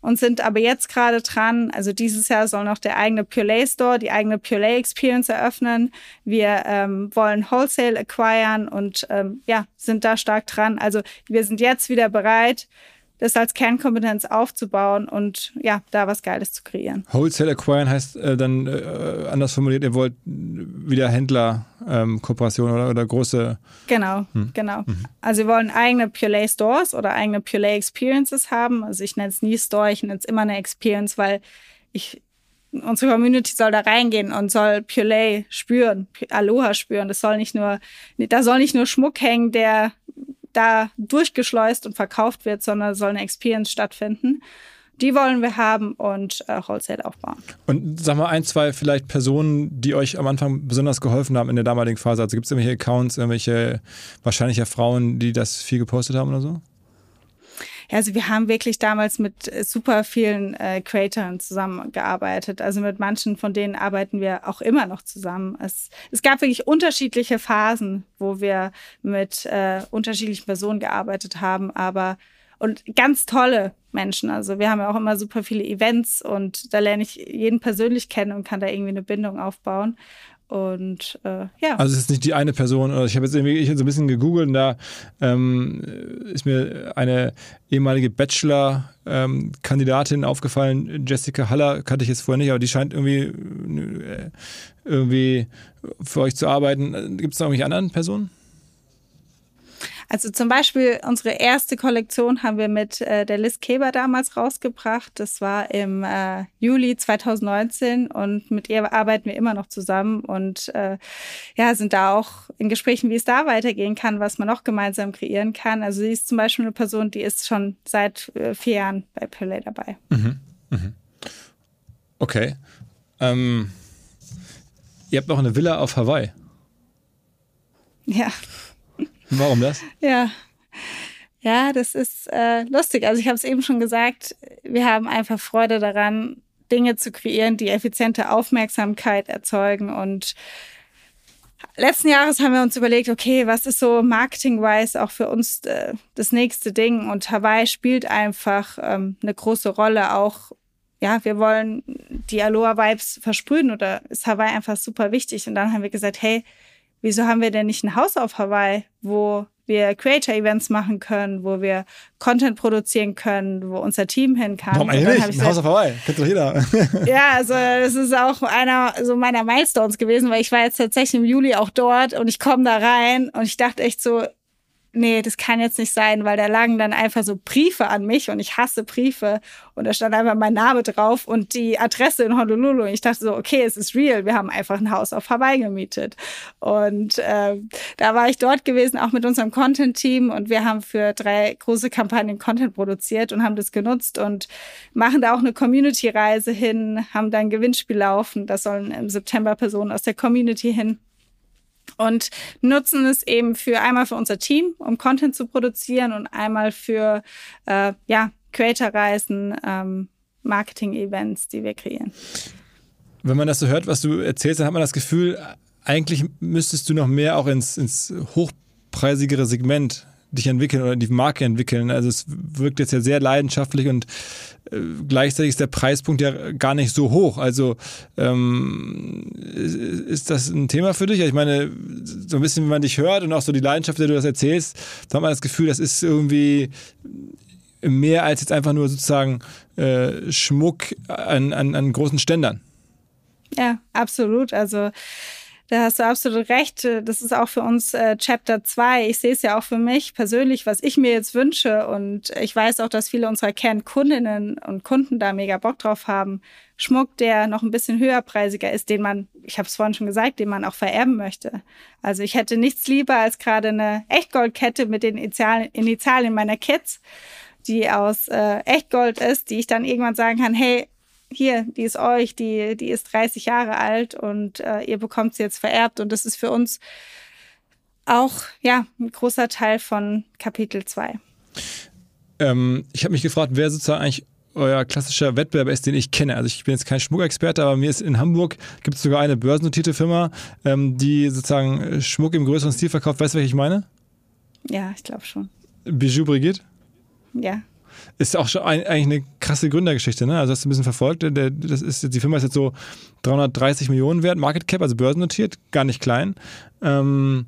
und sind aber jetzt gerade dran. Also dieses Jahr soll noch der eigene Purelay Store, die eigene Purelay Experience eröffnen. Wir ähm, wollen Wholesale acquiren und ähm, ja, sind da stark dran. Also wir sind jetzt wieder bereit, das als Kernkompetenz aufzubauen und ja, da was Geiles zu kreieren. Wholesale acquiren heißt äh, dann äh, anders formuliert, ihr wollt wieder Händler-Kooperation ähm, oder, oder große. Genau, hm. genau. Mhm. Also wir wollen eigene Purelay Stores oder eigene Purelay Experiences haben. Also ich nenne es nie Store, ich nenne es immer eine Experience, weil ich unsere Community soll da reingehen und soll Purelay spüren, Aloha spüren. Das soll nicht nur, da soll nicht nur Schmuck hängen, der da durchgeschleust und verkauft wird, sondern soll eine Experience stattfinden. Die wollen wir haben und äh, Wholesale aufbauen. Und sag mal ein, zwei vielleicht Personen, die euch am Anfang besonders geholfen haben in der damaligen Phase. Also gibt es irgendwelche Accounts, irgendwelche wahrscheinlich ja Frauen, die das viel gepostet haben oder so? Ja, also wir haben wirklich damals mit äh, super vielen äh, Creatoren zusammengearbeitet. Also mit manchen von denen arbeiten wir auch immer noch zusammen. Es, es gab wirklich unterschiedliche Phasen, wo wir mit äh, unterschiedlichen Personen gearbeitet haben, aber und ganz tolle Menschen. Also wir haben ja auch immer super viele Events und da lerne ich jeden persönlich kennen und kann da irgendwie eine Bindung aufbauen. Und äh, ja. Also es ist nicht die eine Person, ich habe jetzt irgendwie ich hab so ein bisschen gegoogelt und da ähm, ist mir eine ehemalige Bachelor-Kandidatin ähm, aufgefallen, Jessica Haller, kannte ich jetzt vorher nicht, aber die scheint irgendwie, äh, irgendwie für euch zu arbeiten. Gibt es noch irgendwelche anderen Personen? Also zum Beispiel unsere erste Kollektion haben wir mit äh, der Liz Keber damals rausgebracht. Das war im äh, Juli 2019 und mit ihr arbeiten wir immer noch zusammen und äh, ja, sind da auch in Gesprächen, wie es da weitergehen kann, was man noch gemeinsam kreieren kann. Also sie ist zum Beispiel eine Person, die ist schon seit äh, vier Jahren bei Pillay dabei. Mhm. Mhm. Okay. Ähm, ihr habt noch eine Villa auf Hawaii. Ja. Warum das? Ja. Ja, das ist äh, lustig. Also ich habe es eben schon gesagt, wir haben einfach Freude daran, Dinge zu kreieren, die effiziente Aufmerksamkeit erzeugen. Und letzten Jahres haben wir uns überlegt, okay, was ist so marketing-wise auch für uns äh, das nächste Ding? Und Hawaii spielt einfach ähm, eine große Rolle. Auch, ja, wir wollen die Aloha-Vibes versprühen oder ist Hawaii einfach super wichtig. Und dann haben wir gesagt, hey, wieso haben wir denn nicht ein Haus auf Hawaii, wo wir Creator-Events machen können, wo wir Content produzieren können, wo unser Team hin kann. Warum eigentlich nicht? Ein Haus auf Hawaii, kennt doch jeder. ja, also das ist auch einer so meiner Milestones gewesen, weil ich war jetzt tatsächlich im Juli auch dort und ich komme da rein und ich dachte echt so, nee, das kann jetzt nicht sein, weil da lagen dann einfach so Briefe an mich und ich hasse Briefe. Und da stand einfach mein Name drauf und die Adresse in Honolulu. Und ich dachte so, okay, es ist real, wir haben einfach ein Haus auf Hawaii gemietet. Und äh, da war ich dort gewesen, auch mit unserem Content-Team. Und wir haben für drei große Kampagnen Content produziert und haben das genutzt und machen da auch eine Community-Reise hin, haben da ein Gewinnspiel laufen, da sollen im September Personen aus der Community hin und nutzen es eben für einmal für unser Team, um Content zu produzieren und einmal für äh, ja, Creator-Reisen, ähm, Marketing-Events, die wir kreieren. Wenn man das so hört, was du erzählst, dann hat man das Gefühl, eigentlich müsstest du noch mehr auch ins, ins hochpreisigere Segment dich entwickeln oder die Marke entwickeln. Also es wirkt jetzt ja sehr leidenschaftlich und äh, gleichzeitig ist der Preispunkt ja gar nicht so hoch. Also ähm, ist das ein Thema für dich? Ich meine, so ein bisschen, wenn man dich hört und auch so die Leidenschaft, der du das erzählst, da hat man das Gefühl, das ist irgendwie mehr als jetzt einfach nur sozusagen äh, Schmuck an, an, an großen Ständern. Ja, absolut. Also da hast du absolut recht. Das ist auch für uns äh, Chapter 2. Ich sehe es ja auch für mich persönlich, was ich mir jetzt wünsche. Und ich weiß auch, dass viele unserer Kernkundinnen und Kunden da mega Bock drauf haben. Schmuck, der noch ein bisschen höherpreisiger ist, den man, ich habe es vorhin schon gesagt, den man auch vererben möchte. Also ich hätte nichts lieber als gerade eine Echtgoldkette mit den Initialien meiner Kids, die aus äh, Echtgold ist, die ich dann irgendwann sagen kann, hey, hier, die ist euch, die, die ist 30 Jahre alt und äh, ihr bekommt sie jetzt vererbt. Und das ist für uns auch ja, ein großer Teil von Kapitel 2. Ähm, ich habe mich gefragt, wer sozusagen eigentlich euer klassischer Wettbewerber ist, den ich kenne. Also ich bin jetzt kein Schmuckexperte, aber mir ist in Hamburg gibt es sogar eine börsennotierte Firma, ähm, die sozusagen Schmuck im größeren Stil verkauft. Weißt du, welche ich meine? Ja, ich glaube schon. Bijou Brigitte? Ja. Ist auch schon ein, eigentlich eine krasse Gründergeschichte, ne? Also hast du ein bisschen verfolgt. Der, das ist, die Firma ist jetzt so 330 Millionen wert, Market Cap, also börsennotiert, gar nicht klein. Ähm,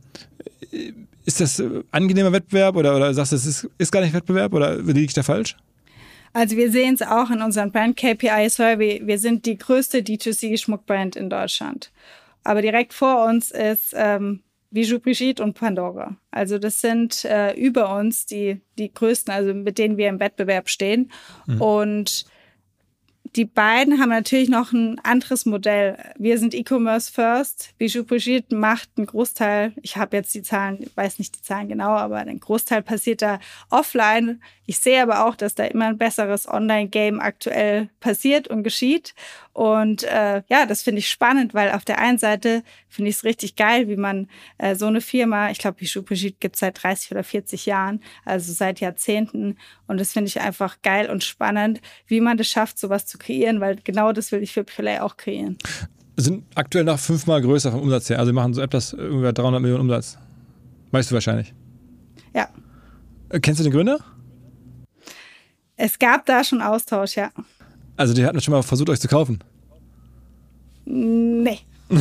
ist das angenehmer Wettbewerb oder, oder sagst du, es ist, ist gar nicht Wettbewerb oder liege ich da falsch? Also wir sehen es auch in unserem Brand KPI Survey. Wir sind die größte D2C-Schmuckbrand in Deutschland. Aber direkt vor uns ist ähm, Bijou Brigitte und Pandora. Also das sind äh, über uns die, die größten, also mit denen wir im Wettbewerb stehen. Mhm. Und die beiden haben natürlich noch ein anderes Modell. Wir sind E-Commerce First. Bijou Brigitte macht einen Großteil, ich habe jetzt die Zahlen, weiß nicht die Zahlen genau, aber ein Großteil passiert da offline. Ich sehe aber auch, dass da immer ein besseres Online-Game aktuell passiert und geschieht. Und äh, ja, das finde ich spannend, weil auf der einen Seite finde ich es richtig geil, wie man äh, so eine Firma, ich glaube, Bijou Brigitte gibt es seit 30 oder 40 Jahren, also seit Jahrzehnten. Und das finde ich einfach geil und spannend, wie man das schafft, sowas zu kreieren, weil genau das will ich für Play auch kreieren. Sind aktuell noch fünfmal größer vom Umsatz her. Also wir machen so etwas über 300 Millionen Umsatz. Weißt du wahrscheinlich. Ja. Äh, kennst du den Gründer? Es gab da schon Austausch, ja. Also die hatten schon mal versucht, euch zu kaufen? Nee.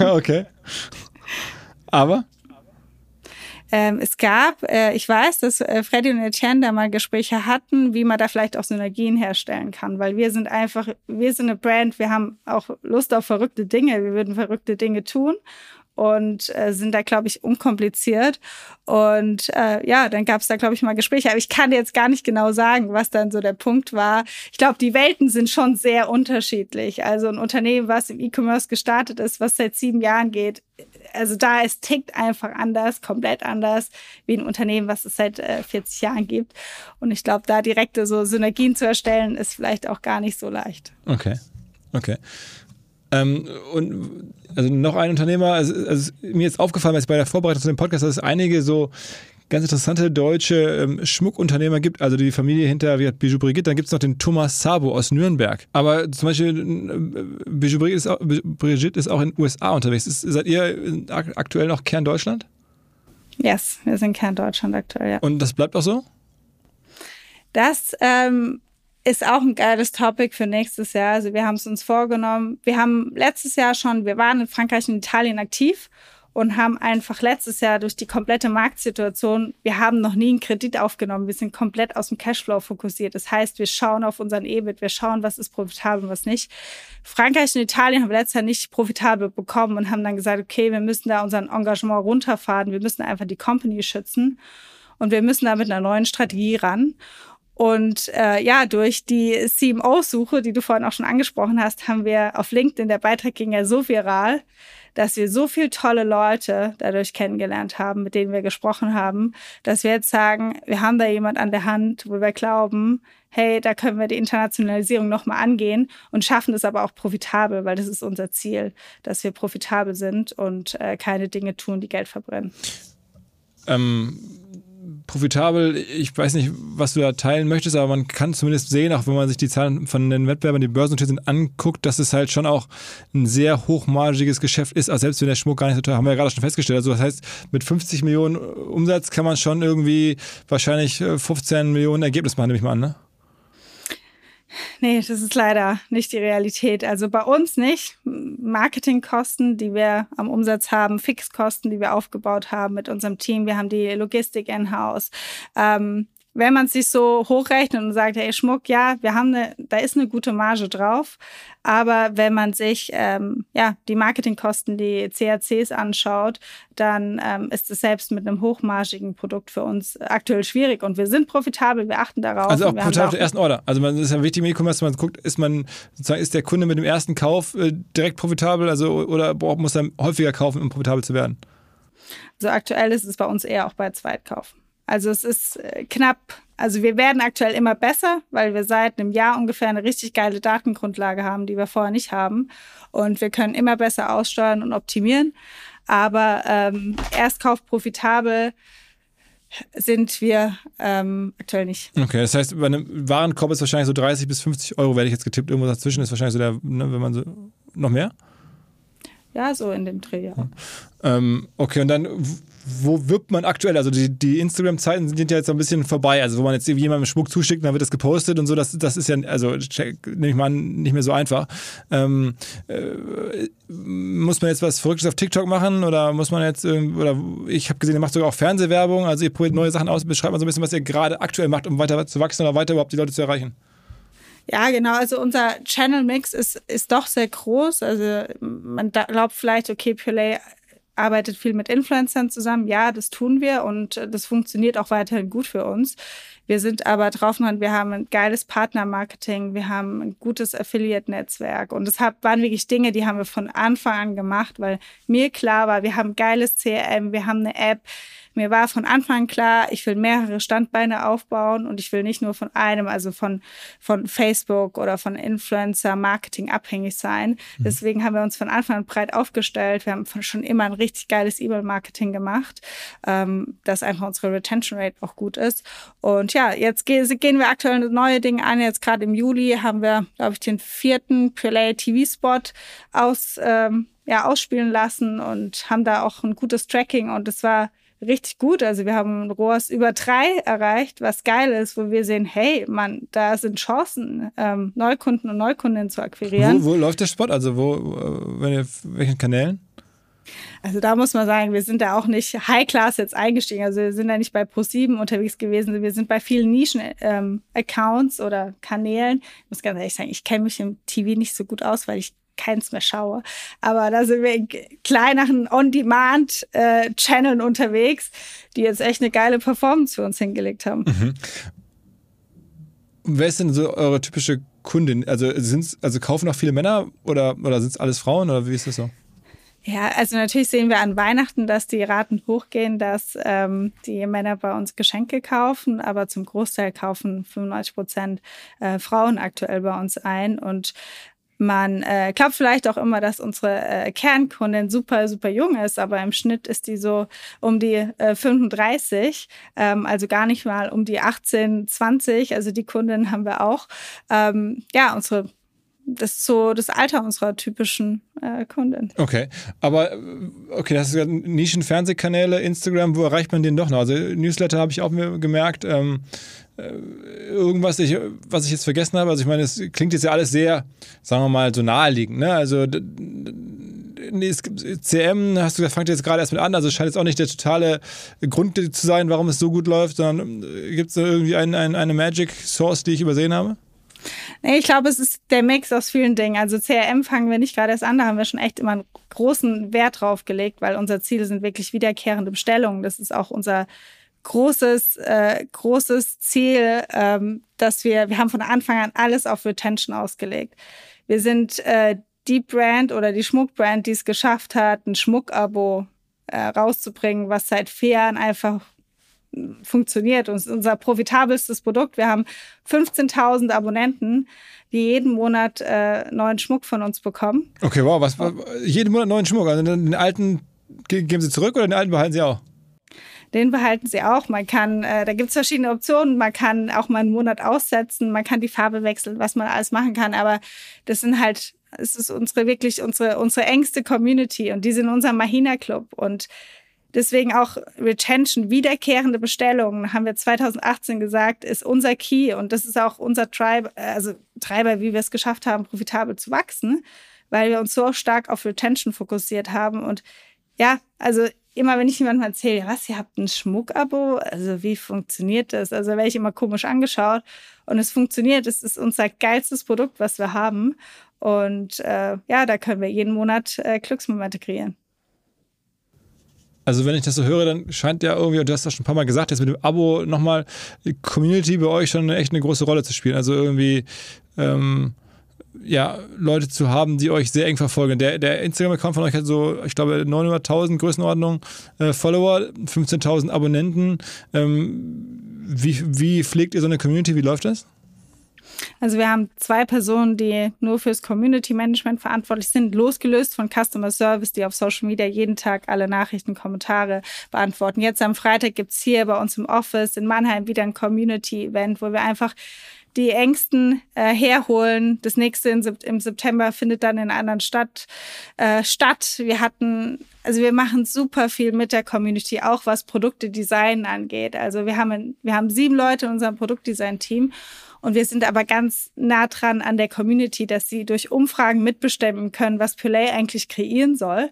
okay. Aber? Ähm, es gab, äh, ich weiß, dass äh, Freddy und Etienne da mal Gespräche hatten, wie man da vielleicht auch Synergien herstellen kann, weil wir sind einfach, wir sind eine Brand, wir haben auch Lust auf verrückte Dinge, wir würden verrückte Dinge tun und äh, sind da, glaube ich, unkompliziert. Und äh, ja, dann gab es da, glaube ich, mal Gespräche. Aber ich kann jetzt gar nicht genau sagen, was dann so der Punkt war. Ich glaube, die Welten sind schon sehr unterschiedlich. Also ein Unternehmen, was im E-Commerce gestartet ist, was seit sieben Jahren geht, also da es tickt einfach anders, komplett anders, wie ein Unternehmen, was es seit äh, 40 Jahren gibt. Und ich glaube, da direkte so Synergien zu erstellen, ist vielleicht auch gar nicht so leicht. Okay. Okay. Ähm, und also noch ein Unternehmer, also, also mir ist aufgefallen, als bei der Vorbereitung zu dem Podcast, dass es einige so ganz interessante deutsche ähm, Schmuckunternehmer gibt, also die Familie hinter wie Bijou Brigitte, dann gibt es noch den Thomas Sabo aus Nürnberg. Aber zum Beispiel äh, Bijou Brigitte ist auch, Brigitte ist auch in den USA unterwegs. Ist, seid ihr aktuell noch Kern Deutschland? Yes, wir sind Kern Deutschland aktuell, ja. Und das bleibt auch so? Das ähm, ist auch ein geiles Topic für nächstes Jahr. Also wir haben es uns vorgenommen. Wir haben letztes Jahr schon, wir waren in Frankreich und Italien aktiv und haben einfach letztes Jahr durch die komplette Marktsituation, wir haben noch nie einen Kredit aufgenommen, wir sind komplett aus dem Cashflow fokussiert. Das heißt, wir schauen auf unseren EBIT, wir schauen, was ist profitabel und was nicht. Frankreich und Italien haben letztes Jahr nicht profitabel bekommen und haben dann gesagt, okay, wir müssen da unseren Engagement runterfahren, wir müssen einfach die Company schützen und wir müssen da mit einer neuen Strategie ran. Und äh, ja, durch die CMO-Suche, die du vorhin auch schon angesprochen hast, haben wir auf LinkedIn, der Beitrag ging ja so viral, dass wir so viele tolle Leute dadurch kennengelernt haben, mit denen wir gesprochen haben, dass wir jetzt sagen, wir haben da jemand an der Hand, wo wir glauben, hey, da können wir die Internationalisierung nochmal angehen und schaffen es aber auch profitabel, weil das ist unser Ziel, dass wir profitabel sind und äh, keine Dinge tun, die Geld verbrennen. Ähm, profitabel, ich weiß nicht, was du da teilen möchtest, aber man kann zumindest sehen, auch wenn man sich die Zahlen von den Wettbewerbern, die börsennotiert sind, anguckt, dass es halt schon auch ein sehr hochmargiges Geschäft ist, also selbst wenn der Schmuck gar nicht so teuer, haben wir ja gerade schon festgestellt. Also das heißt, mit 50 Millionen Umsatz kann man schon irgendwie wahrscheinlich 15 äh, Millionen Ergebnis machen, nehme ich mal an, ne? Nee, das ist leider nicht die Realität. Also bei uns nicht. Marketingkosten, die wir am Umsatz haben, Fixkosten, die wir aufgebaut haben mit unserem Team. Wir haben die Logistik in-house. Ähm, wenn man sich so hochrechnet und sagt, hey Schmuck, ja, wir haben eine, da ist eine gute Marge drauf, aber wenn man sich ähm, ja die Marketingkosten, die CACs anschaut, dann ähm, ist es selbst mit einem hochmargigen Produkt für uns aktuell schwierig und wir sind profitabel, wir achten darauf. Also auch profitabel der ersten Order. Also man ist ja wichtig im E-Commerce, man guckt, ist man sozusagen ist der Kunde mit dem ersten Kauf äh, direkt profitabel, also oder muss er häufiger kaufen, um profitabel zu werden? Also aktuell ist es bei uns eher auch bei Zweitkauf. Also es ist äh, knapp. Also wir werden aktuell immer besser, weil wir seit einem Jahr ungefähr eine richtig geile Datengrundlage haben, die wir vorher nicht haben. Und wir können immer besser aussteuern und optimieren. Aber ähm, Erstkauf profitabel sind wir ähm, aktuell nicht. Okay, das heißt, bei einem Warenkorb ist wahrscheinlich so 30 bis 50 Euro, werde ich jetzt getippt. Irgendwo dazwischen ist wahrscheinlich so der, ne, wenn man so, noch mehr? Ja, so in dem Dreh, ja. Ähm, okay, und dann, wo wirbt man aktuell? Also die, die Instagram-Zeiten sind ja jetzt so ein bisschen vorbei. Also wo man jetzt jemandem Schmuck zuschickt, dann wird das gepostet und so. Das, das ist ja, also nehme ich mal an, nicht mehr so einfach. Ähm, äh, muss man jetzt was Verrücktes auf TikTok machen oder muss man jetzt, oder ich habe gesehen, ihr macht sogar auch Fernsehwerbung. Also ihr probiert neue Sachen aus. Beschreibt mal so ein bisschen, was ihr gerade aktuell macht, um weiter zu wachsen oder weiter überhaupt die Leute zu erreichen. Ja, genau. Also unser Channel-Mix ist, ist doch sehr groß. Also man glaubt vielleicht, okay, Purelay arbeitet viel mit Influencern zusammen. Ja, das tun wir und das funktioniert auch weiterhin gut für uns. Wir sind aber drauf, wir haben ein geiles Partnermarketing, wir haben ein gutes Affiliate-Netzwerk und das waren wirklich Dinge, die haben wir von Anfang an gemacht, weil mir klar war, wir haben geiles CRM, wir haben eine App, mir war von Anfang an klar, ich will mehrere Standbeine aufbauen und ich will nicht nur von einem, also von, von Facebook oder von Influencer-Marketing abhängig sein. Mhm. Deswegen haben wir uns von Anfang an breit aufgestellt. Wir haben schon immer ein richtig geiles E-Mail-Marketing gemacht, ähm, dass einfach unsere Retention Rate auch gut ist. Und ja, jetzt ge gehen wir aktuell neue Dinge an. Jetzt gerade im Juli haben wir, glaube ich, den vierten Purelay TV-Spot aus, ähm, ja, ausspielen lassen und haben da auch ein gutes Tracking und es war richtig gut. Also wir haben ROAS über drei erreicht, was geil ist, wo wir sehen, hey, man, da sind Chancen, ähm, Neukunden und Neukundinnen zu akquirieren. Wo, wo läuft der Spot? Also wo, äh, welchen Kanälen? Also da muss man sagen, wir sind da auch nicht High-Class jetzt eingestiegen. Also wir sind da nicht bei Pro7 unterwegs gewesen. Wir sind bei vielen Nischen-Accounts ähm, oder Kanälen. Ich muss ganz ehrlich sagen, ich kenne mich im TV nicht so gut aus, weil ich keins mehr schaue. Aber da sind wir in kleineren On-Demand-Channeln äh, unterwegs, die jetzt echt eine geile Performance für uns hingelegt haben. Mhm. Wer ist denn so eure typische Kundin? Also, sind's, also kaufen auch viele Männer oder, oder sind es alles Frauen oder wie ist das so? Ja, also natürlich sehen wir an Weihnachten, dass die Raten hochgehen, dass ähm, die Männer bei uns Geschenke kaufen, aber zum Großteil kaufen 95 Prozent äh, Frauen aktuell bei uns ein. Und man äh, glaubt vielleicht auch immer, dass unsere äh, Kernkundin super, super jung ist, aber im Schnitt ist die so um die äh, 35, ähm, also gar nicht mal um die 18, 20. Also die Kundin haben wir auch. Ähm, ja, unsere das ist so das Alter unserer typischen äh, Kundin. Okay, aber äh, okay, das ist Nischen-Fernsehkanäle, Instagram, wo erreicht man den doch noch? Also Newsletter habe ich auch mir gemerkt. Ähm, äh, irgendwas, ich, was ich jetzt vergessen habe. Also ich meine, es klingt jetzt ja alles sehr, sagen wir mal, so naheliegend. Ne? Also CM, hast du gesagt, fangt jetzt gerade erst mit an. Also es scheint jetzt auch nicht der totale Grund zu sein, warum es so gut läuft, sondern äh, gibt es da irgendwie ein, ein, eine Magic Source, die ich übersehen habe? Nee, ich glaube, es ist der Mix aus vielen Dingen. Also CRM fangen wir nicht gerade erst an, da haben wir schon echt immer einen großen Wert drauf gelegt, weil unser Ziel sind wirklich wiederkehrende Bestellungen. Das ist auch unser großes, äh, großes Ziel, ähm, dass wir, wir haben von Anfang an alles auf Retention ausgelegt. Wir sind äh, die Brand oder die Schmuckbrand, die es geschafft hat, ein Schmuckabo äh, rauszubringen, was seit vier Jahren einfach funktioniert und unser profitabelstes Produkt. Wir haben 15.000 Abonnenten, die jeden Monat äh, neuen Schmuck von uns bekommen. Okay, wow, was, jeden Monat neuen Schmuck. Also den alten geben Sie zurück oder den alten behalten Sie auch? Den behalten sie auch. Man kann, äh, da gibt es verschiedene Optionen. Man kann auch mal einen Monat aussetzen, man kann die Farbe wechseln, was man alles machen kann. Aber das sind halt, es ist unsere wirklich unsere unsere engste Community und die sind unser Mahina Club und Deswegen auch Retention, wiederkehrende Bestellungen, haben wir 2018 gesagt, ist unser Key und das ist auch unser Tribe, also Treiber, wie wir es geschafft haben, profitabel zu wachsen, weil wir uns so stark auf Retention fokussiert haben. Und ja, also immer wenn ich jemandem erzähle, was, ihr habt ein Schmuckabo, also wie funktioniert das? Also werde ich immer komisch angeschaut und es funktioniert. Es ist unser geilstes Produkt, was wir haben und äh, ja, da können wir jeden Monat äh, Glücksmomente kreieren. Also wenn ich das so höre, dann scheint ja irgendwie, und du hast das schon ein paar Mal gesagt, jetzt mit dem Abo nochmal die Community bei euch schon echt eine große Rolle zu spielen. Also irgendwie ähm, ja, Leute zu haben, die euch sehr eng verfolgen. Der, der Instagram-Account von euch hat so, ich glaube, 900.000 Größenordnung äh, Follower, 15.000 Abonnenten. Ähm, wie, wie pflegt ihr so eine Community? Wie läuft das? Also wir haben zwei Personen, die nur fürs Community Management verantwortlich sind, losgelöst von Customer Service, die auf Social Media jeden Tag alle Nachrichten, Kommentare beantworten. Jetzt am Freitag gibt es hier bei uns im Office in Mannheim wieder ein Community-Event, wo wir einfach die Ängsten äh, herholen. Das nächste im September findet dann in anderen Stadt äh, statt. Wir hatten, also wir machen super viel mit der Community, auch was Produktedesign angeht. Also wir haben, wir haben sieben Leute in unserem Produktdesign-Team und wir sind aber ganz nah dran an der Community, dass sie durch Umfragen mitbestimmen können, was Pulay eigentlich kreieren soll.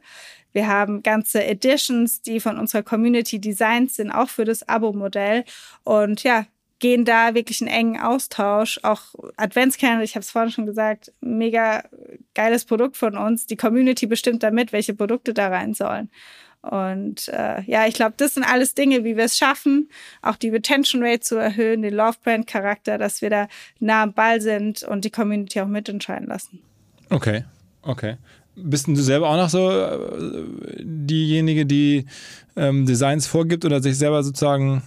Wir haben ganze Editions, die von unserer Community designt sind, auch für das Abo-Modell. Und ja, gehen da wirklich einen engen Austausch. Auch Adventskalender, ich habe es vorhin schon gesagt, mega geiles Produkt von uns. Die Community bestimmt damit, welche Produkte da rein sollen. Und äh, ja, ich glaube, das sind alles Dinge, wie wir es schaffen, auch die Retention Rate zu erhöhen, den Love Brand Charakter, dass wir da nah am Ball sind und die Community auch mitentscheiden lassen. Okay, okay. Bist du selber auch noch so äh, diejenige, die ähm, Designs vorgibt oder sich selber sozusagen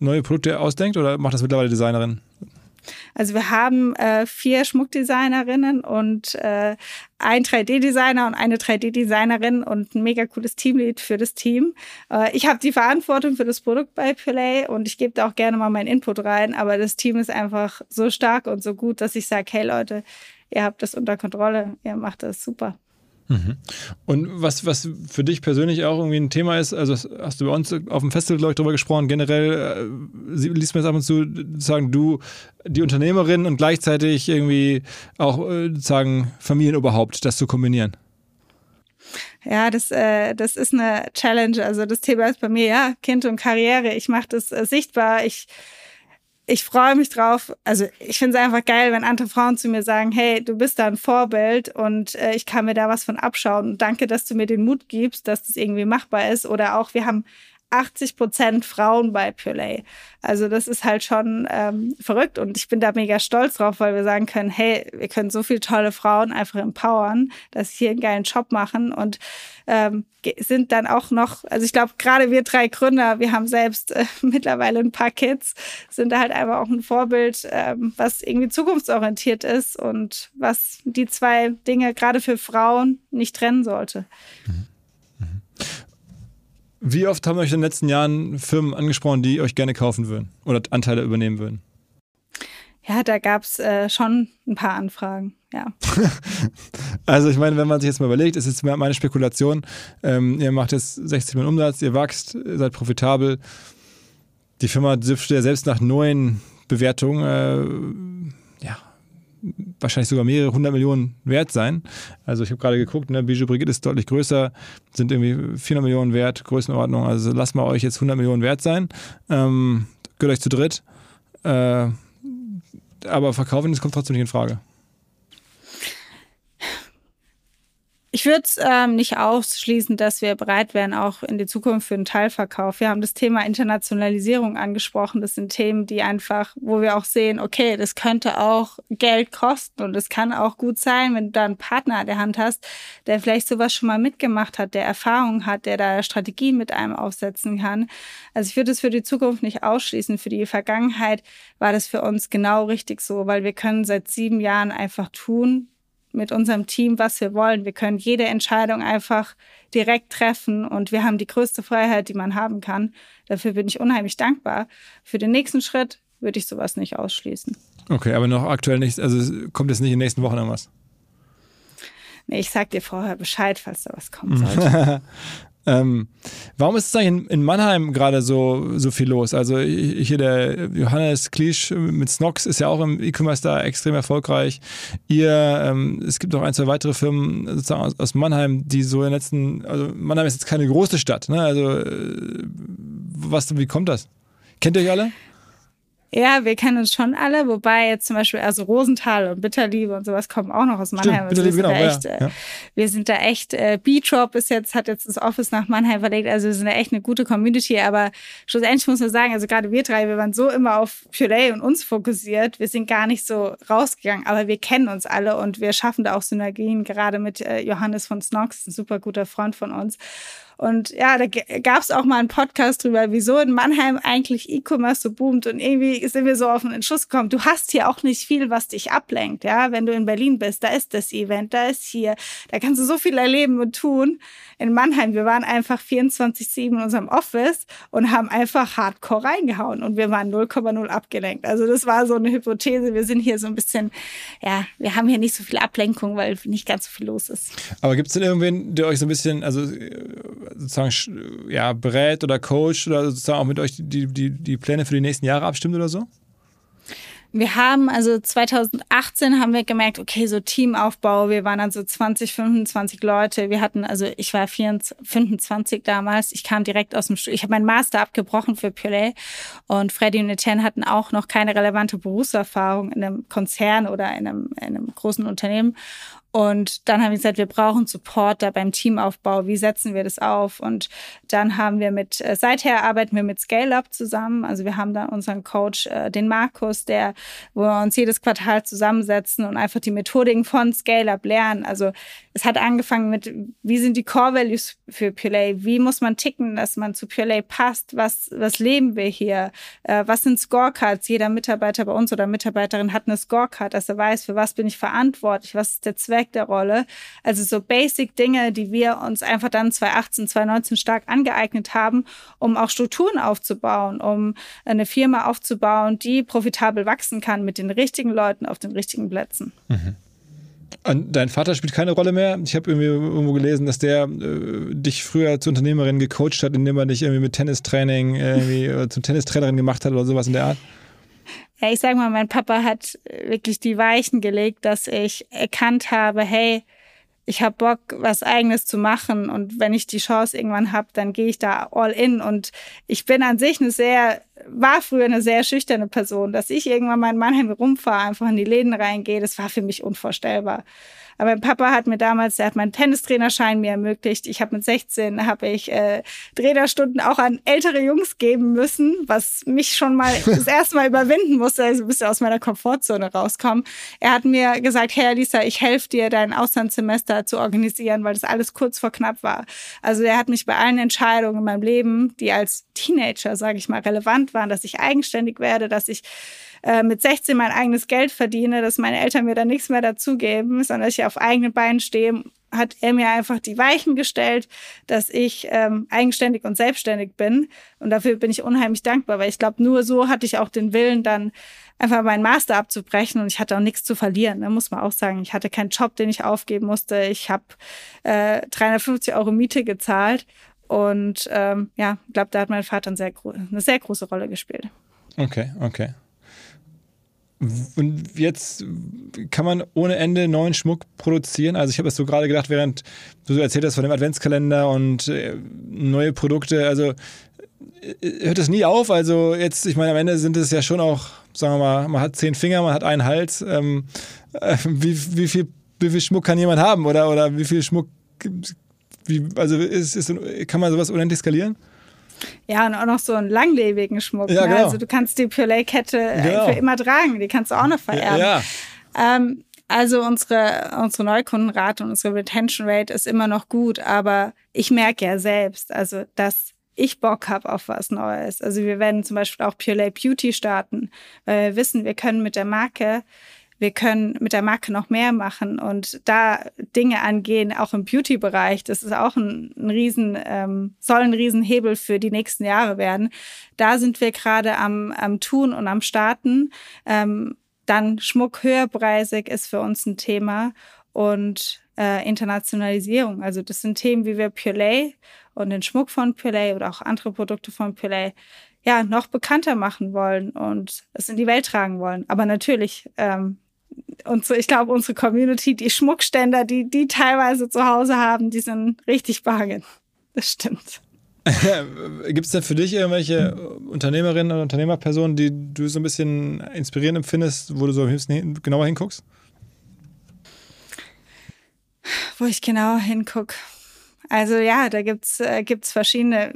neue Produkte ausdenkt oder macht das mittlerweile Designerin? Also wir haben äh, vier Schmuckdesignerinnen und äh, ein 3D-Designer und eine 3D-Designerin und ein mega cooles Teamlead für das Team. Äh, ich habe die Verantwortung für das Produkt bei Play und ich gebe da auch gerne mal meinen Input rein, aber das Team ist einfach so stark und so gut, dass ich sage, hey Leute, ihr habt das unter Kontrolle, ihr macht das super. Mhm. Und was, was für dich persönlich auch irgendwie ein Thema ist, also hast du bei uns auf dem Festival, glaube ich, darüber gesprochen, generell äh, liest mir jetzt ab und zu sagen, du, die Unternehmerin und gleichzeitig irgendwie auch äh, sagen Familienoberhaupt, das zu kombinieren. Ja, das, äh, das ist eine Challenge. Also das Thema ist bei mir, ja, Kind und Karriere. Ich mache das äh, sichtbar. Ich ich freue mich drauf. Also ich finde es einfach geil, wenn andere Frauen zu mir sagen, hey, du bist da ein Vorbild und äh, ich kann mir da was von abschauen. Und danke, dass du mir den Mut gibst, dass das irgendwie machbar ist. Oder auch, wir haben 80 Prozent Frauen bei Purelay. Also das ist halt schon ähm, verrückt und ich bin da mega stolz drauf, weil wir sagen können, hey, wir können so viele tolle Frauen einfach empowern, dass sie hier einen geilen Job machen und ähm, sind dann auch noch, also ich glaube, gerade wir drei Gründer, wir haben selbst äh, mittlerweile ein paar Kids, sind da halt einfach auch ein Vorbild, ähm, was irgendwie zukunftsorientiert ist und was die zwei Dinge gerade für Frauen nicht trennen sollte. Mhm. Wie oft haben euch in den letzten Jahren Firmen angesprochen, die euch gerne kaufen würden oder Anteile übernehmen würden? Ja, da gab es äh, schon ein paar Anfragen, ja. also ich meine, wenn man sich jetzt mal überlegt, ist jetzt meine Spekulation, ähm, ihr macht jetzt 60 Millionen Umsatz, ihr wächst, ihr seid profitabel. Die Firma dürfte ja selbst nach neuen Bewertungen äh, wahrscheinlich sogar mehrere hundert Millionen wert sein. Also ich habe gerade geguckt, ne, Bijou Brigitte ist deutlich größer, sind irgendwie 400 Millionen wert, Größenordnung. Also lasst mal euch jetzt 100 Millionen wert sein. Ähm, gehört euch zu dritt. Äh, aber verkaufen, das kommt trotzdem nicht in Frage. Ich würde es ähm, nicht ausschließen, dass wir bereit wären, auch in die Zukunft für einen Teilverkauf. Wir haben das Thema Internationalisierung angesprochen. Das sind Themen, die einfach, wo wir auch sehen, okay, das könnte auch Geld kosten und es kann auch gut sein, wenn du da einen Partner an der Hand hast, der vielleicht sowas schon mal mitgemacht hat, der Erfahrung hat, der da Strategien mit einem aufsetzen kann. Also ich würde es für die Zukunft nicht ausschließen. Für die Vergangenheit war das für uns genau richtig so, weil wir können seit sieben Jahren einfach tun, mit unserem Team, was wir wollen. Wir können jede Entscheidung einfach direkt treffen und wir haben die größte Freiheit, die man haben kann. Dafür bin ich unheimlich dankbar. Für den nächsten Schritt würde ich sowas nicht ausschließen. Okay, aber noch aktuell nicht, also kommt jetzt nicht in den nächsten Wochen irgendwas? Nee, ich sag dir vorher Bescheid, falls da was kommen sollte. Ähm, warum ist es eigentlich in, Mannheim gerade so, so viel los? Also hier der Johannes Klisch mit Snox ist ja auch im E-Commerce da extrem erfolgreich. Ihr, ähm, es gibt noch ein, zwei weitere Firmen sozusagen aus, aus, Mannheim, die so in den letzten, also Mannheim ist jetzt keine große Stadt, ne? Also äh, was, wie kommt das? Kennt ihr euch alle? Ja, wir kennen uns schon alle, wobei jetzt zum Beispiel also Rosenthal und Bitterliebe und sowas kommen auch noch aus Mannheim. Stimmt, also wir, sind genau, echt, ja, ja. wir sind da echt, äh, B-Trop ist jetzt, hat jetzt das Office nach Mannheim verlegt, also wir sind da echt eine gute Community, aber schlussendlich muss man sagen, also gerade wir drei, wir waren so immer auf Puree und uns fokussiert, wir sind gar nicht so rausgegangen, aber wir kennen uns alle und wir schaffen da auch Synergien, gerade mit äh, Johannes von Snox, ein super guter Freund von uns. Und ja, da gab es auch mal einen Podcast drüber, wieso in Mannheim eigentlich E-Commerce so boomt. Und irgendwie sind wir so auf den Entschluss gekommen, du hast hier auch nicht viel, was dich ablenkt. Ja, wenn du in Berlin bist, da ist das Event, da ist hier, da kannst du so viel erleben und tun in Mannheim, wir waren einfach 24-7 in unserem Office und haben einfach hardcore reingehauen und wir waren 0,0 abgelenkt. Also das war so eine Hypothese. Wir sind hier so ein bisschen, ja, wir haben hier nicht so viel Ablenkung, weil nicht ganz so viel los ist. Aber gibt es denn irgendwen, der euch so ein bisschen, also sozusagen, ja, berät oder coacht oder sozusagen auch mit euch die, die, die Pläne für die nächsten Jahre abstimmt oder so? Wir haben also 2018 haben wir gemerkt, okay, so Teamaufbau, wir waren dann so 20, 25 Leute. Wir hatten, also ich war 24, 25 damals. Ich kam direkt aus dem Studium. Ich habe meinen Master abgebrochen für Puree und Freddy und Etienne hatten auch noch keine relevante Berufserfahrung in einem Konzern oder in einem, in einem großen Unternehmen. Und dann haben wir gesagt, wir brauchen Support da beim Teamaufbau. Wie setzen wir das auf? Und dann haben wir mit, äh, seither arbeiten wir mit ScaleUp zusammen. Also wir haben da unseren Coach, äh, den Markus, der, wo wir uns jedes Quartal zusammensetzen und einfach die Methodiken von ScaleUp lernen. Also es hat angefangen mit, wie sind die Core Values für Purelay? Wie muss man ticken, dass man zu Purelay passt? Was, was leben wir hier? Äh, was sind Scorecards? Jeder Mitarbeiter bei uns oder Mitarbeiterin hat eine Scorecard, dass er weiß, für was bin ich verantwortlich? Was ist der Zweck? Zweck der Rolle. Also so basic Dinge, die wir uns einfach dann 2018, 2019 stark angeeignet haben, um auch Strukturen aufzubauen, um eine Firma aufzubauen, die profitabel wachsen kann mit den richtigen Leuten auf den richtigen Plätzen. Mhm. Und dein Vater spielt keine Rolle mehr. Ich habe irgendwie irgendwo gelesen, dass der äh, dich früher zur Unternehmerin gecoacht hat, indem er dich irgendwie mit Tennistraining irgendwie äh, zur Tennistrainerin gemacht hat oder sowas in der Art. Ja, ich sag mal, mein Papa hat wirklich die Weichen gelegt, dass ich erkannt habe, hey, ich habe Bock, was eigenes zu machen. Und wenn ich die Chance irgendwann habe, dann gehe ich da all in. Und ich bin an sich eine sehr, war früher eine sehr schüchterne Person, dass ich irgendwann mal in Mannheim rumfahre, einfach in die Läden reingehe, das war für mich unvorstellbar. Aber mein Papa hat mir damals, der hat meinen Tennistrainerschein mir ermöglicht. Ich habe mit 16 habe ich äh, Trainerstunden auch an ältere Jungs geben müssen, was mich schon mal das erste Mal überwinden musste, also ein bisschen aus meiner Komfortzone rauskommen. Er hat mir gesagt, Herr Lisa, ich helfe dir, dein Auslandssemester zu organisieren, weil das alles kurz vor knapp war. Also er hat mich bei allen Entscheidungen in meinem Leben, die als Teenager, sage ich mal, relevant waren, dass ich eigenständig werde, dass ich äh, mit 16 mein eigenes Geld verdiene, dass meine Eltern mir dann nichts mehr dazugeben, sondern dass ich auf eigenen Beinen stehe, hat er mir einfach die Weichen gestellt, dass ich ähm, eigenständig und selbstständig bin. Und dafür bin ich unheimlich dankbar, weil ich glaube, nur so hatte ich auch den Willen, dann einfach meinen Master abzubrechen und ich hatte auch nichts zu verlieren, ne, muss man auch sagen. Ich hatte keinen Job, den ich aufgeben musste. Ich habe äh, 350 Euro Miete gezahlt und ähm, ja, ich glaube, da hat mein Vater eine sehr, eine sehr große Rolle gespielt. Okay, okay. Und jetzt kann man ohne Ende neuen Schmuck produzieren. Also ich habe es so gerade gedacht, während du so erzählt hast von dem Adventskalender und äh, neue Produkte. Also äh, hört es nie auf. Also jetzt, ich meine, am Ende sind es ja schon auch, sagen wir mal, man hat zehn Finger, man hat einen Hals. Ähm, äh, wie, wie, viel, wie viel Schmuck kann jemand haben oder, oder wie viel Schmuck wie, also ist, ist, kann man sowas unendlich skalieren? Ja, und auch noch so einen langlebigen Schmuck. Ja, ne? genau. Also du kannst die Purelay-Kette äh, Genau. für immer tragen, die kannst du auch noch vererben. Ja, Ähm, also unsere, unsere Neukundenrate und unsere Retention Rate ist immer noch gut, aber ich merke ja selbst, also dass ich Bock habe auf was Neues. Also wir werden zum Beispiel auch Purelay Beauty starten, weil wir wissen, wir können mit der Marke, wir können mit der Marke noch mehr machen und da Dinge angehen, auch im Beauty-Bereich. Das ist auch ein, ein riesen, ähm, soll ein Riesenhebel für die nächsten Jahre werden. Da sind wir gerade am, am Tun und am Starten. Ähm, dann Schmuck höherpreisig ist für uns ein Thema und äh, Internationalisierung. Also das sind Themen, wie wir Purelay und den Schmuck von Purelay oder auch andere Produkte von Purelay ja noch bekannter machen wollen und es in die Welt tragen wollen. Aber natürlich, ähm, unsere, ich glaube, unsere Community, die Schmuckständer, die die teilweise zu Hause haben, die sind richtig bangen. Das stimmt. Gibt es denn für dich irgendwelche Unternehmerinnen oder Unternehmerpersonen, die du so ein bisschen inspirierend empfindest, wo du so am liebsten genauer hinguckst? Wo ich genauer hinguck. Also ja, da gibt's äh, gibt's verschiedene.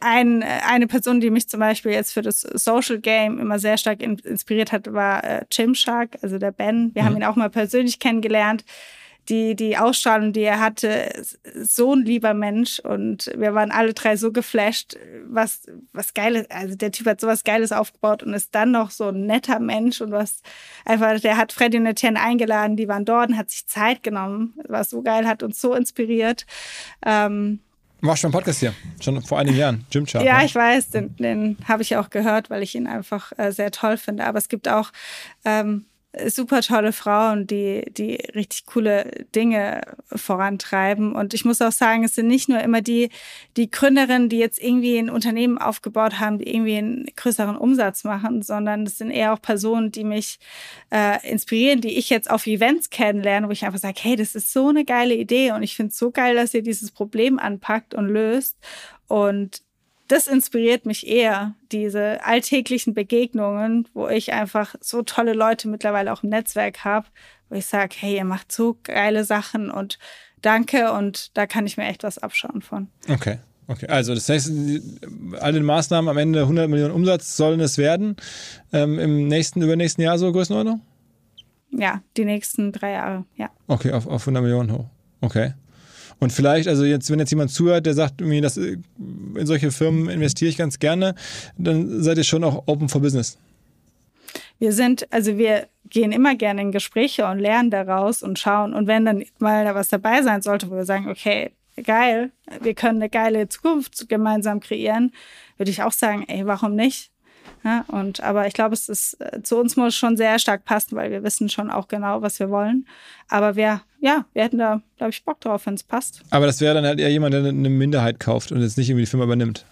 Ein, äh, eine Person, die mich zum Beispiel jetzt für das Social Game immer sehr stark in, inspiriert hat, war äh, Gymshark, also der Ben. Wir Mhm. haben ihn auch mal persönlich kennengelernt. Die, die Ausstrahlung, die er hatte, so ein lieber Mensch und wir waren alle drei so geflasht, was, was Geiles, also der Typ hat sowas Geiles aufgebaut und ist dann noch so ein netter Mensch und was einfach, der hat Freddy und Etienne eingeladen, die waren dort und hat sich Zeit genommen, war so geil, hat uns so inspiriert. Ähm, Machst schon einen Podcast hier, schon vor einigen Jahren, Gymchart. ja, ne? ich weiß, den, den habe ich auch gehört, weil ich ihn einfach äh, sehr toll finde. Aber es gibt auch ähm, super tolle Frauen, die, die richtig coole Dinge vorantreiben. Und ich muss auch sagen, es sind nicht nur immer die, die Gründerinnen, die jetzt irgendwie ein Unternehmen aufgebaut haben, die irgendwie einen größeren Umsatz machen, sondern es sind eher auch Personen, die mich äh, inspirieren, die ich jetzt auf Events kennenlerne, wo ich einfach sage, hey, das ist so eine geile Idee und ich finde es so geil, dass ihr dieses Problem anpackt und löst. Und das inspiriert mich eher, diese alltäglichen Begegnungen, wo ich einfach so tolle Leute mittlerweile auch im Netzwerk habe, wo ich sage, hey, ihr macht so geile Sachen und danke und da kann ich mir echt was abschauen von. Okay. Okay, also das heißt, alle Maßnahmen am Ende 100 Millionen Umsatz sollen es werden. Ähm, Im nächsten, übernächsten Jahr so Größenordnung? Ja, die nächsten drei Jahre, ja. Okay, auf, auf 100 Millionen hoch. Okay. Und vielleicht, also jetzt, wenn jetzt jemand zuhört, der sagt, irgendwie, das, äh, in solche Firmen investiere ich ganz gerne, dann seid ihr schon auch open for business. Wir sind, also wir gehen immer gerne in Gespräche und lernen daraus und schauen. Und wenn dann mal da was dabei sein sollte, wo wir sagen, okay, geil, wir können eine geile Zukunft gemeinsam kreieren, würde ich auch sagen, ey, warum nicht? Ja, und aber ich glaube, es ist äh, zu uns muss schon sehr stark passen, weil wir wissen schon auch genau, was wir wollen. Aber wir, ja, wir hätten da, glaube ich, Bock drauf, wenn es passt. Aber das wäre dann halt eher jemand, der eine Minderheit kauft und jetzt nicht irgendwie die Firma übernimmt.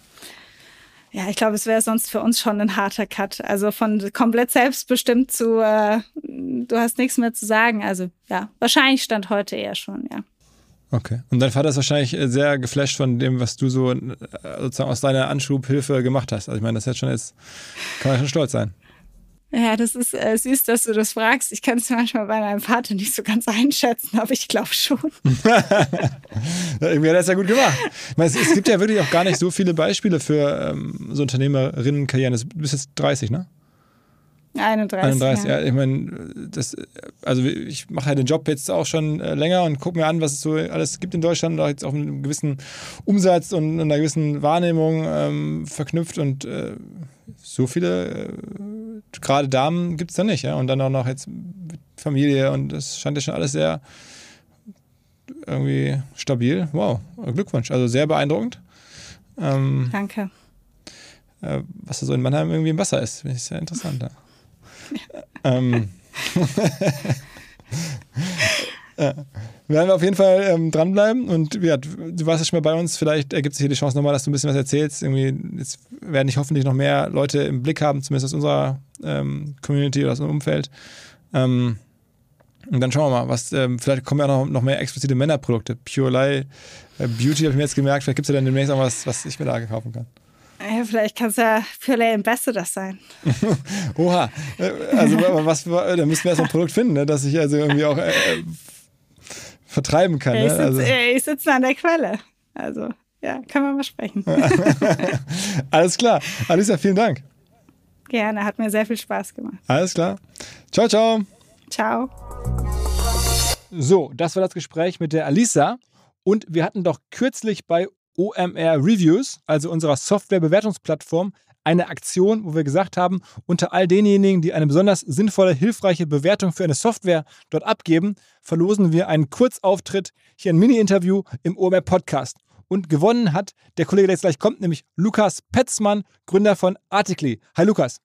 Ja, ich glaube, es wäre sonst für uns schon ein harter Cut. Also von komplett selbstbestimmt zu, äh, du hast nichts mehr zu sagen. Also ja, wahrscheinlich stand heute eher schon, ja. Okay. Und dein Vater ist wahrscheinlich äh, sehr geflasht von dem, was du so äh, sozusagen aus deiner Anschubhilfe gemacht hast. Also ich meine, das ist jetzt schon jetzt, kann man schon stolz sein. Ja, das ist äh, süß, dass du das fragst. Ich kann es manchmal bei meinem Vater nicht so ganz einschätzen, aber ich glaube schon. Irgendwie hat er es ja gut gemacht. Ich meine, es, es gibt ja wirklich auch gar nicht so viele Beispiele für ähm, so Unternehmerinnenkarrieren. Du bist jetzt 30, ne? 31. 31, ja. ja. Ich meine, das, also ich mache halt den Job jetzt auch schon äh, länger und gucke mir an, was es so alles gibt in Deutschland, auch jetzt auf einen gewissen Umsatz und einer gewissen Wahrnehmung ähm, verknüpft und äh, so viele, äh, gerade Damen gibt es da nicht, ja. Und dann auch noch jetzt mit Familie und das scheint ja schon alles sehr irgendwie stabil. Wow, Glückwunsch. Also sehr beeindruckend. Ähm, Danke. äh, was da so in Mannheim irgendwie im Wasser ist. Finde ich sehr interessant. Ja. Ähm, äh, werden wir auf jeden Fall ähm, dranbleiben und ja, du warst ja schon mal bei uns. Vielleicht ergibt sich hier die Chance nochmal, dass du ein bisschen was erzählst. Irgendwie, jetzt werden dich hoffentlich noch mehr Leute im Blick haben, zumindest aus unserer ähm, Community oder aus unserem Umfeld. Ähm, und dann schauen wir mal, was, ähm, vielleicht kommen ja noch, noch mehr explizite Männerprodukte. Pure Lie, äh, Beauty habe ich mir jetzt gemerkt, vielleicht gibt es ja dann demnächst auch was, was ich mir da kaufen kann. Vielleicht kannst du ja Purelay Ambassador sein. Oha, Äh, also aber was, da müssen wir erst ein Produkt finden, ne? dass ich also irgendwie auch äh, vertreiben kann. Ja, ich ne? sitze also. sitz an der Quelle. Also, ja, können wir mal sprechen. Alles klar. Alisa, vielen Dank. Gerne, hat mir sehr viel Spaß gemacht. Alles klar. Ciao, ciao. Ciao. So, das war das Gespräch mit der Alisa. Und wir hatten doch kürzlich bei OMR Reviews, also unserer Software-Bewertungsplattform, eine Aktion, wo wir gesagt haben, unter all denjenigen, die eine besonders sinnvolle, hilfreiche Bewertung für eine Software dort abgeben, verlosen wir einen Kurzauftritt, hier ein Mini-Interview im OMR Podcast. Und gewonnen hat der Kollege, der jetzt gleich kommt, nämlich Lukas Petzmann, Gründer von Articly. Hi Lukas.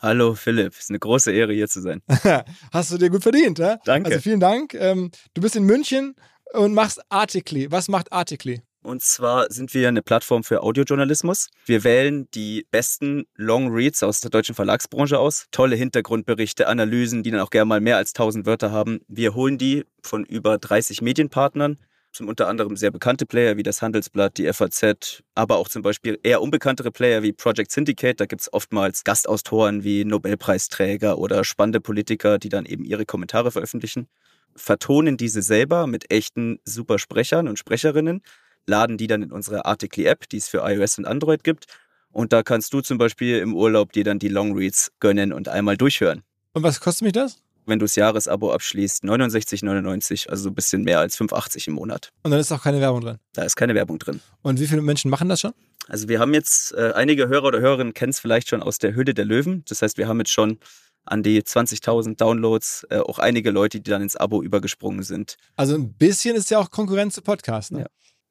Hallo Philipp, es ist eine große Ehre hier zu sein. Hast du dir gut verdient, ja? Danke. Also vielen Dank. Ähm, du bist in München und machst Articly. Was macht Articly? Und zwar sind wir eine Plattform für Audiojournalismus. Wir wählen die besten Long Reads aus der deutschen Verlagsbranche aus. Tolle Hintergrundberichte, Analysen, die dann auch gerne mal mehr als 1000 Wörter haben. Wir holen die von über 30 Medienpartnern, zum unter anderem sehr bekannte Player wie das Handelsblatt, die FAZ, aber auch zum Beispiel eher unbekanntere Player wie Project Syndicate. Da gibt es oftmals Gastautoren wie Nobelpreisträger oder spannende Politiker, die dann eben ihre Kommentare veröffentlichen. Vertonen diese selber mit echten super Sprechern und Sprecherinnen laden die dann in unsere Articly-App, die es für iOS und Android gibt. Und da kannst du zum Beispiel im Urlaub dir dann die Longreads gönnen und einmal durchhören. Und was kostet mich das? Wenn du das Jahresabo abschließt, 69,99, also so ein bisschen mehr als 5,80 im Monat. Und dann ist auch keine Werbung drin. Da ist keine Werbung drin. Und wie viele Menschen machen das schon? Also wir haben jetzt, äh, einige Hörer oder Hörerinnen kennen es vielleicht schon aus der Höhle der Löwen. Das heißt, wir haben jetzt schon an die 20.000 Downloads, äh, auch einige Leute, die dann ins Abo übergesprungen sind. Also ein bisschen ist ja auch Konkurrenz zu Podcast, ne? Ja.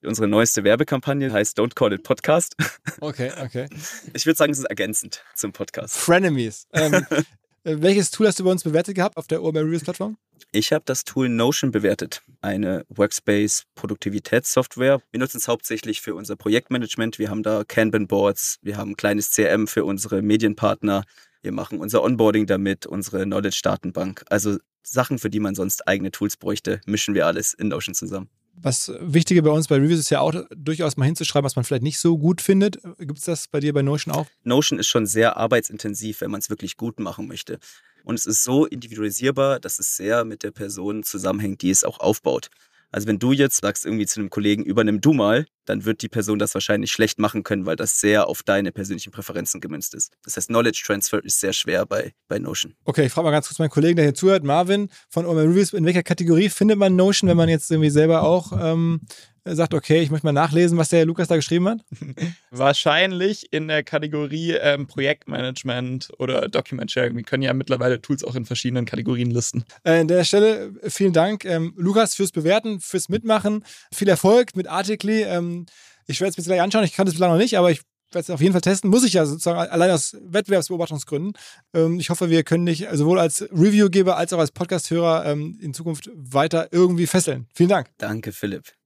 Unsere neueste Werbekampagne heißt Don't Call It Podcast. Okay, okay. Ich würde sagen, es ist ergänzend zum Podcast. Frenemies. Ähm, äh, welches Tool hast du bei uns bewertet gehabt auf der OMR Reviews Plattform? Ich habe das Tool Notion bewertet, eine Workspace-Produktivitätssoftware. Wir nutzen es hauptsächlich für unser Projektmanagement. Wir haben da Kanban-Boards, wir haben ein kleines CRM für unsere Medienpartner, wir machen unser Onboarding damit, unsere Knowledge-Datenbank. Also Sachen, für die man sonst eigene Tools bräuchte, mischen wir alles in Notion zusammen. Was Wichtige bei uns bei Reviews ist ja auch durchaus mal hinzuschreiben, was man vielleicht nicht so gut findet. Gibt es das bei dir bei Notion auch? Notion ist schon sehr arbeitsintensiv, wenn man es wirklich gut machen möchte. Und es ist so individualisierbar, dass es sehr mit der Person zusammenhängt, die es auch aufbaut. Also wenn du jetzt sagst irgendwie zu einem Kollegen, übernimm du mal, dann wird die Person das wahrscheinlich schlecht machen können, weil das sehr auf deine persönlichen Präferenzen gemünzt ist. Das heißt, Knowledge Transfer ist sehr schwer bei, bei Notion. Okay, ich frage mal ganz kurz meinen Kollegen, der hier zuhört, Marvin von OMR Reviews. In welcher Kategorie findet man Notion, wenn man jetzt irgendwie selber auch ähm, sagt, okay, ich möchte mal nachlesen, was der Lukas da geschrieben hat? Wahrscheinlich in der Kategorie ähm, Projektmanagement oder Document Sharing. Wir können ja mittlerweile Tools auch in verschiedenen Kategorien listen. Äh, an der Stelle vielen Dank, ähm, Lukas, fürs Bewerten, fürs Mitmachen. Viel Erfolg mit Articly. Ähm, ich werde es mir gleich anschauen. Ich kann es bislang noch nicht, aber ich werde es auf jeden Fall testen. Muss ich ja sozusagen allein aus Wettbewerbsbeobachtungsgründen. Ähm, ich hoffe, wir können dich sowohl als Reviewgeber als auch als Podcasthörer ähm, in Zukunft weiter irgendwie fesseln. Vielen Dank. Danke, Philipp.